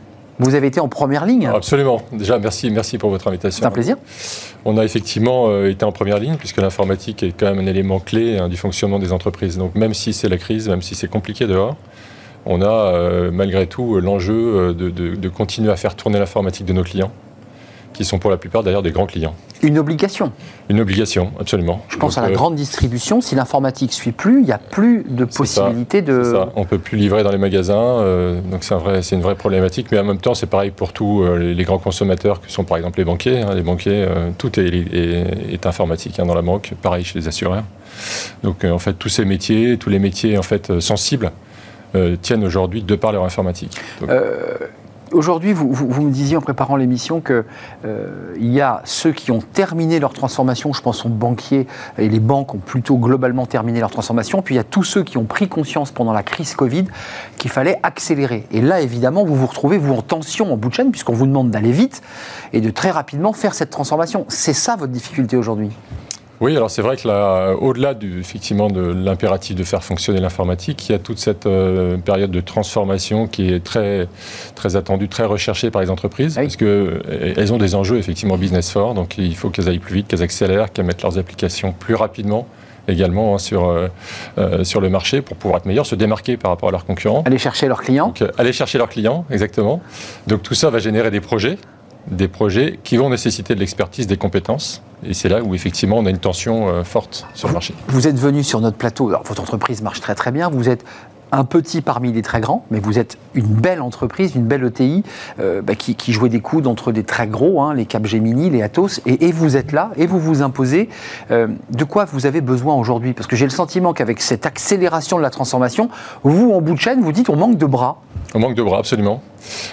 Vous avez été en première ligne. Absolument. Déjà, merci, merci pour votre invitation. C'est un plaisir. On a effectivement euh, été en première ligne puisque l'informatique est quand même un élément clé hein, du fonctionnement des entreprises. Donc même si c'est la crise, même si c'est compliqué dehors, on a euh, malgré tout l'enjeu euh, de continuer à faire tourner l'informatique de nos clients qui sont pour la plupart d'ailleurs des grands clients. Une obligation Une obligation, absolument. Je pense à la euh, grande distribution. Si l'informatique ne suit plus, il n'y a plus de possibilité de. Ça. On ne peut plus livrer dans les magasins, euh, donc c'est un une vraie problématique. Mais en même temps, c'est pareil pour tous euh, les, grands consommateurs que sont par exemple les banquiers. Hein. les banquiers, tout est, est, informatique hein, dans la banque, pareil chez les assureurs. Donc en fait, tous ces métiers, tous les métiers en fait sensibles, tiennent aujourd'hui de par leur informatique. Aujourd'hui, vous, me disiez en préparant l'émission qu'il euh, y a ceux qui ont terminé leur transformation, je pense aux banquiers, et les banques ont plutôt globalement terminé leur transformation, puis il y a tous ceux qui ont pris conscience pendant la crise Covid qu'il fallait accélérer. Et là, évidemment, vous vous retrouvez, vous, en tension en bout de chaîne, puisqu'on vous demande d'aller vite et de très rapidement faire cette transformation. C'est ça votre difficulté aujourd'hui? Oui, alors c'est vrai que là, au-delà du, effectivement de l'impératif de faire fonctionner l'informatique, il y a toute cette euh, période de transformation qui est très, très attendue, très recherchée par les entreprises, parce qu'elles ont des enjeux effectivement business forts, donc il faut qu'elles aillent plus vite, qu'elles accélèrent, qu'elles mettent leurs applications plus rapidement également hein, sur, euh, euh, sur le marché pour pouvoir être meilleurs, se démarquer par rapport à leurs concurrents. Aller chercher leurs clients. aller chercher leurs clients, exactement. Donc tout ça va générer des projets des projets qui vont nécessiter de l'expertise, des compétences. Et c'est là où effectivement on a une tension euh, forte sur le marché. Vous êtes venu sur notre plateau, alors, votre entreprise marche très très bien, vous êtes un petit parmi les très grands, mais vous êtes une belle entreprise, une belle ETI euh, bah, qui, jouait des coudes entre des très gros, hein, les Capgemini, les Atos, et, vous êtes là et vous vous imposez. Euh, de quoi vous avez besoin aujourd'hui? Parce que j'ai le sentiment qu'avec cette accélération de la transformation, vous, en bout de chaîne, vous dites on manque de bras. On manque de bras, absolument.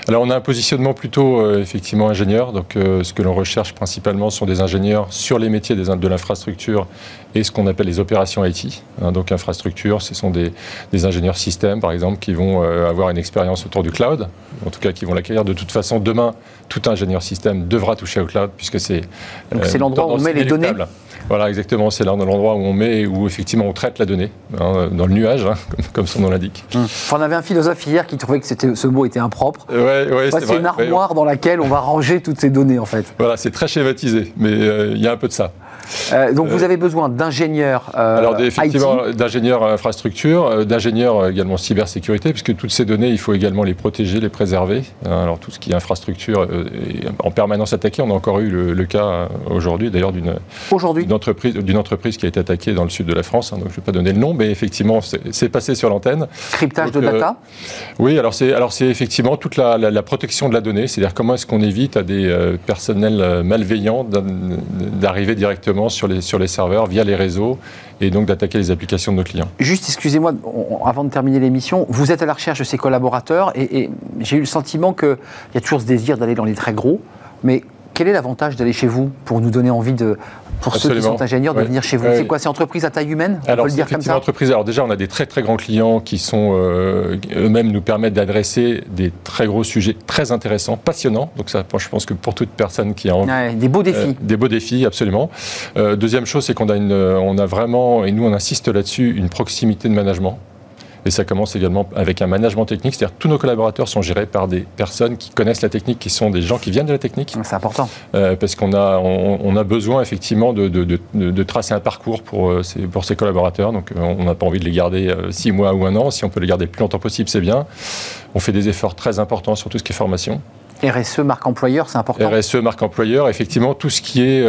Alors on a un positionnement plutôt euh, effectivement ingénieur, donc ce que l'on recherche principalement sont des ingénieurs sur les métiers de l'infrastructure et ce qu'on appelle les opérations IT. Hein, donc infrastructure, ce sont des, ingénieurs système, par exemple, qui vont euh, avoir une expérience autour du cloud, en tout cas qui vont l'acquérir de toute façon. Demain, tout ingénieur système devra toucher au cloud, puisque c'est... Donc c'est l'endroit où on met les données voilà, exactement. C'est là l'endroit où on met, où effectivement on traite la donnée, hein, dans le nuage, hein, <laughs> comme son nom l'indique. Hum. On avait un philosophe hier qui trouvait que ce mot était impropre. Ouais, ouais, c'est une armoire dans laquelle on va ranger toutes ces données, en fait. Voilà, c'est très schématisé, mais euh, il y a un peu de ça. Euh, donc vous euh, avez besoin d'ingénieurs euh, Alors effectivement, d'ingénieurs infrastructure, d'ingénieurs également cybersécurité, puisque toutes ces données, il faut également les protéger, les préserver. Alors tout ce qui est infrastructure est en permanence attaqué. On a encore eu le, cas aujourd'hui, d'ailleurs, d'une entreprise, d'une entreprise qui a été attaquée dans le sud de la France. Hein, donc je ne vais pas donner le nom, mais effectivement, c'est passé sur l'antenne. Cryptage de data Oui, alors c'est alors c'est effectivement toute la, la, protection de la donnée, c'est-à-dire comment est-ce qu'on évite à des personnels malveillants d'arriver directement sur les, sur les serveurs via les réseaux et donc d'attaquer les applications de nos clients. Juste, excusez-moi, avant de terminer l'émission, vous êtes à la recherche de ces collaborateurs et, et j'ai eu le sentiment qu'il y a toujours ce désir d'aller dans les très gros, mais quel est l'avantage d'aller chez vous pour nous donner envie de, pour ceux qui sont ingénieurs de venir chez vous C'est quoi C'est entreprise à taille humaine On alors, peut le dire comme ça entreprise. Alors déjà, on a des très très grands clients qui sont euh, eux-mêmes nous permettent d'adresser des très gros sujets très intéressants, passionnants. Donc ça, je pense que pour toute personne qui a envie, des beaux défis, euh, des beaux défis, absolument. Euh, deuxième chose, c'est qu'on a une, on a vraiment et nous on insiste là-dessus une proximité de management. Et ça commence également avec un management technique, c'est-à-dire tous nos collaborateurs sont gérés par des personnes qui connaissent la technique, qui sont des gens qui viennent de la technique. C'est important. Euh, parce qu'on a, on, a besoin effectivement de, de, tracer un parcours pour, euh, ces, pour ces collaborateurs. Donc euh, on n'a pas envie de les garder six mois ou un an. Si on peut les garder le plus longtemps possible, c'est bien. On fait des efforts très importants sur tout ce qui est formation. RSE, marque employeur, c'est important. RSE, marque employeur, effectivement, tout ce qui est,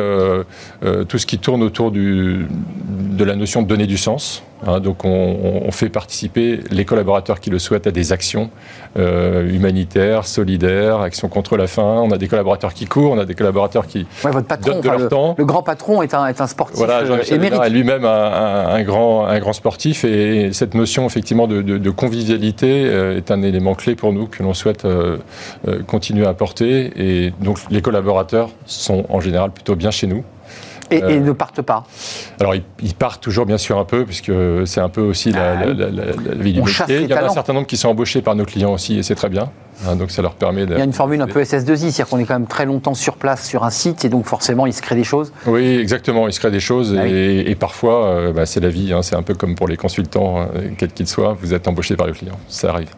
tout ce qui tourne autour du, de la notion de donner du sens. Hein, donc on, fait participer les collaborateurs qui le souhaitent à des actions euh, humanitaires, solidaires, actions contre la faim. On a des collaborateurs qui courent, on a des collaborateurs qui votre patron, donnent de leur le, temps. Le grand patron est un, est un sportif voilà, euh, est lui-même un, grand, un grand sportif et cette notion effectivement de, convivialité euh, est un élément clé pour nous que l'on souhaite continuer à apporter. Et donc les collaborateurs sont en général plutôt bien chez nous. Et, euh, ne partent pas Alors, ils, partent toujours, bien sûr, un peu, puisque c'est un peu aussi la, ah vie du métier. Il y en a un certain nombre qui sont embauchés par nos clients aussi, et c'est très bien. Hein, donc, ça leur permet de... Il y a une formule un peu SS2I, c'est-à-dire qu'on est quand même très longtemps sur place sur un site, et donc forcément, il se crée des choses. Oui, exactement, il se crée des choses, ah et, parfois, euh, bah, c'est la vie, hein, c'est un peu comme pour les consultants, hein, quels qu'ils soient, vous êtes embauché par le client, ça arrive.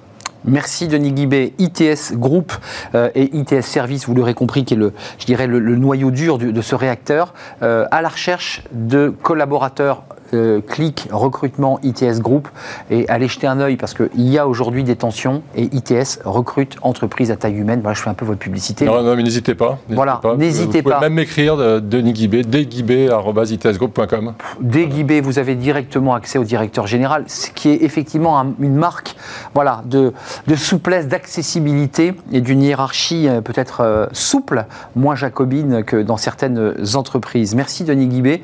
Merci Denis Guibet, ITS Group euh, et ITS Service, vous l'aurez compris, qui est le, je dirais, le, noyau dur de ce réacteur, euh, à la recherche de collaborateurs euh, clic recrutement ITS Group et allez jeter un œil parce qu'il y a aujourd'hui des tensions et ITS recrute entreprise à taille humaine. Voilà, je fais un peu votre publicité. Non, non mais n'hésitez pas. Voilà, n'hésitez pas. Vous pouvez même m'écrire Denis Guibé, dguibé.itsgroup.com. Denis vous avez directement accès au directeur général, ce qui est effectivement une marque voilà, de, de souplesse, d'accessibilité et d'une hiérarchie euh, peut-être euh, souple, moins jacobine que dans certaines entreprises. Merci Denis Guibé.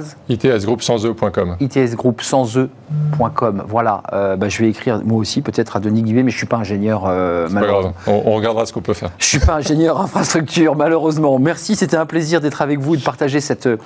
Denis itsgroup-sans-e.com. itsgroup-sans-e.com. Voilà, euh, bah, je vais écrire moi aussi peut-être à Denis Guivet, mais je ne suis pas ingénieur. Euh, pas grave, on, regardera ce qu'on peut faire. Je ne suis pas ingénieur infrastructure, malheureusement. Merci, c'était un plaisir d'être avec vous et de partager cette euh,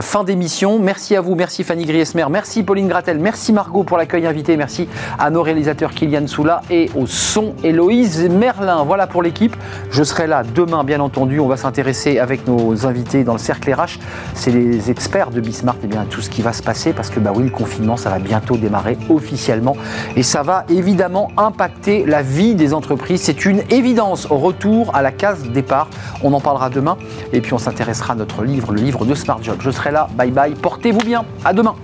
fin d'émission. Merci à vous, merci Fanny Griesmer, merci Pauline Gratel, merci Margot pour l'accueil invité, merci à nos réalisateurs Kylian Soula et au son Héloïse Merlin. Voilà pour l'équipe. Je serai là demain, bien entendu. On va s'intéresser avec nos invités dans le cercle RH. C'est les experts de Bismarck et eh bien, tout ce qui va se passer parce que bah oui, le confinement, ça va bientôt démarrer officiellement et ça va évidemment impacter la vie des entreprises. C'est une évidence. Retour à la case départ. On en parlera demain et puis on s'intéressera à notre livre, le livre de Smart Job. Je serai là. Bye bye. Portez-vous bien. À demain.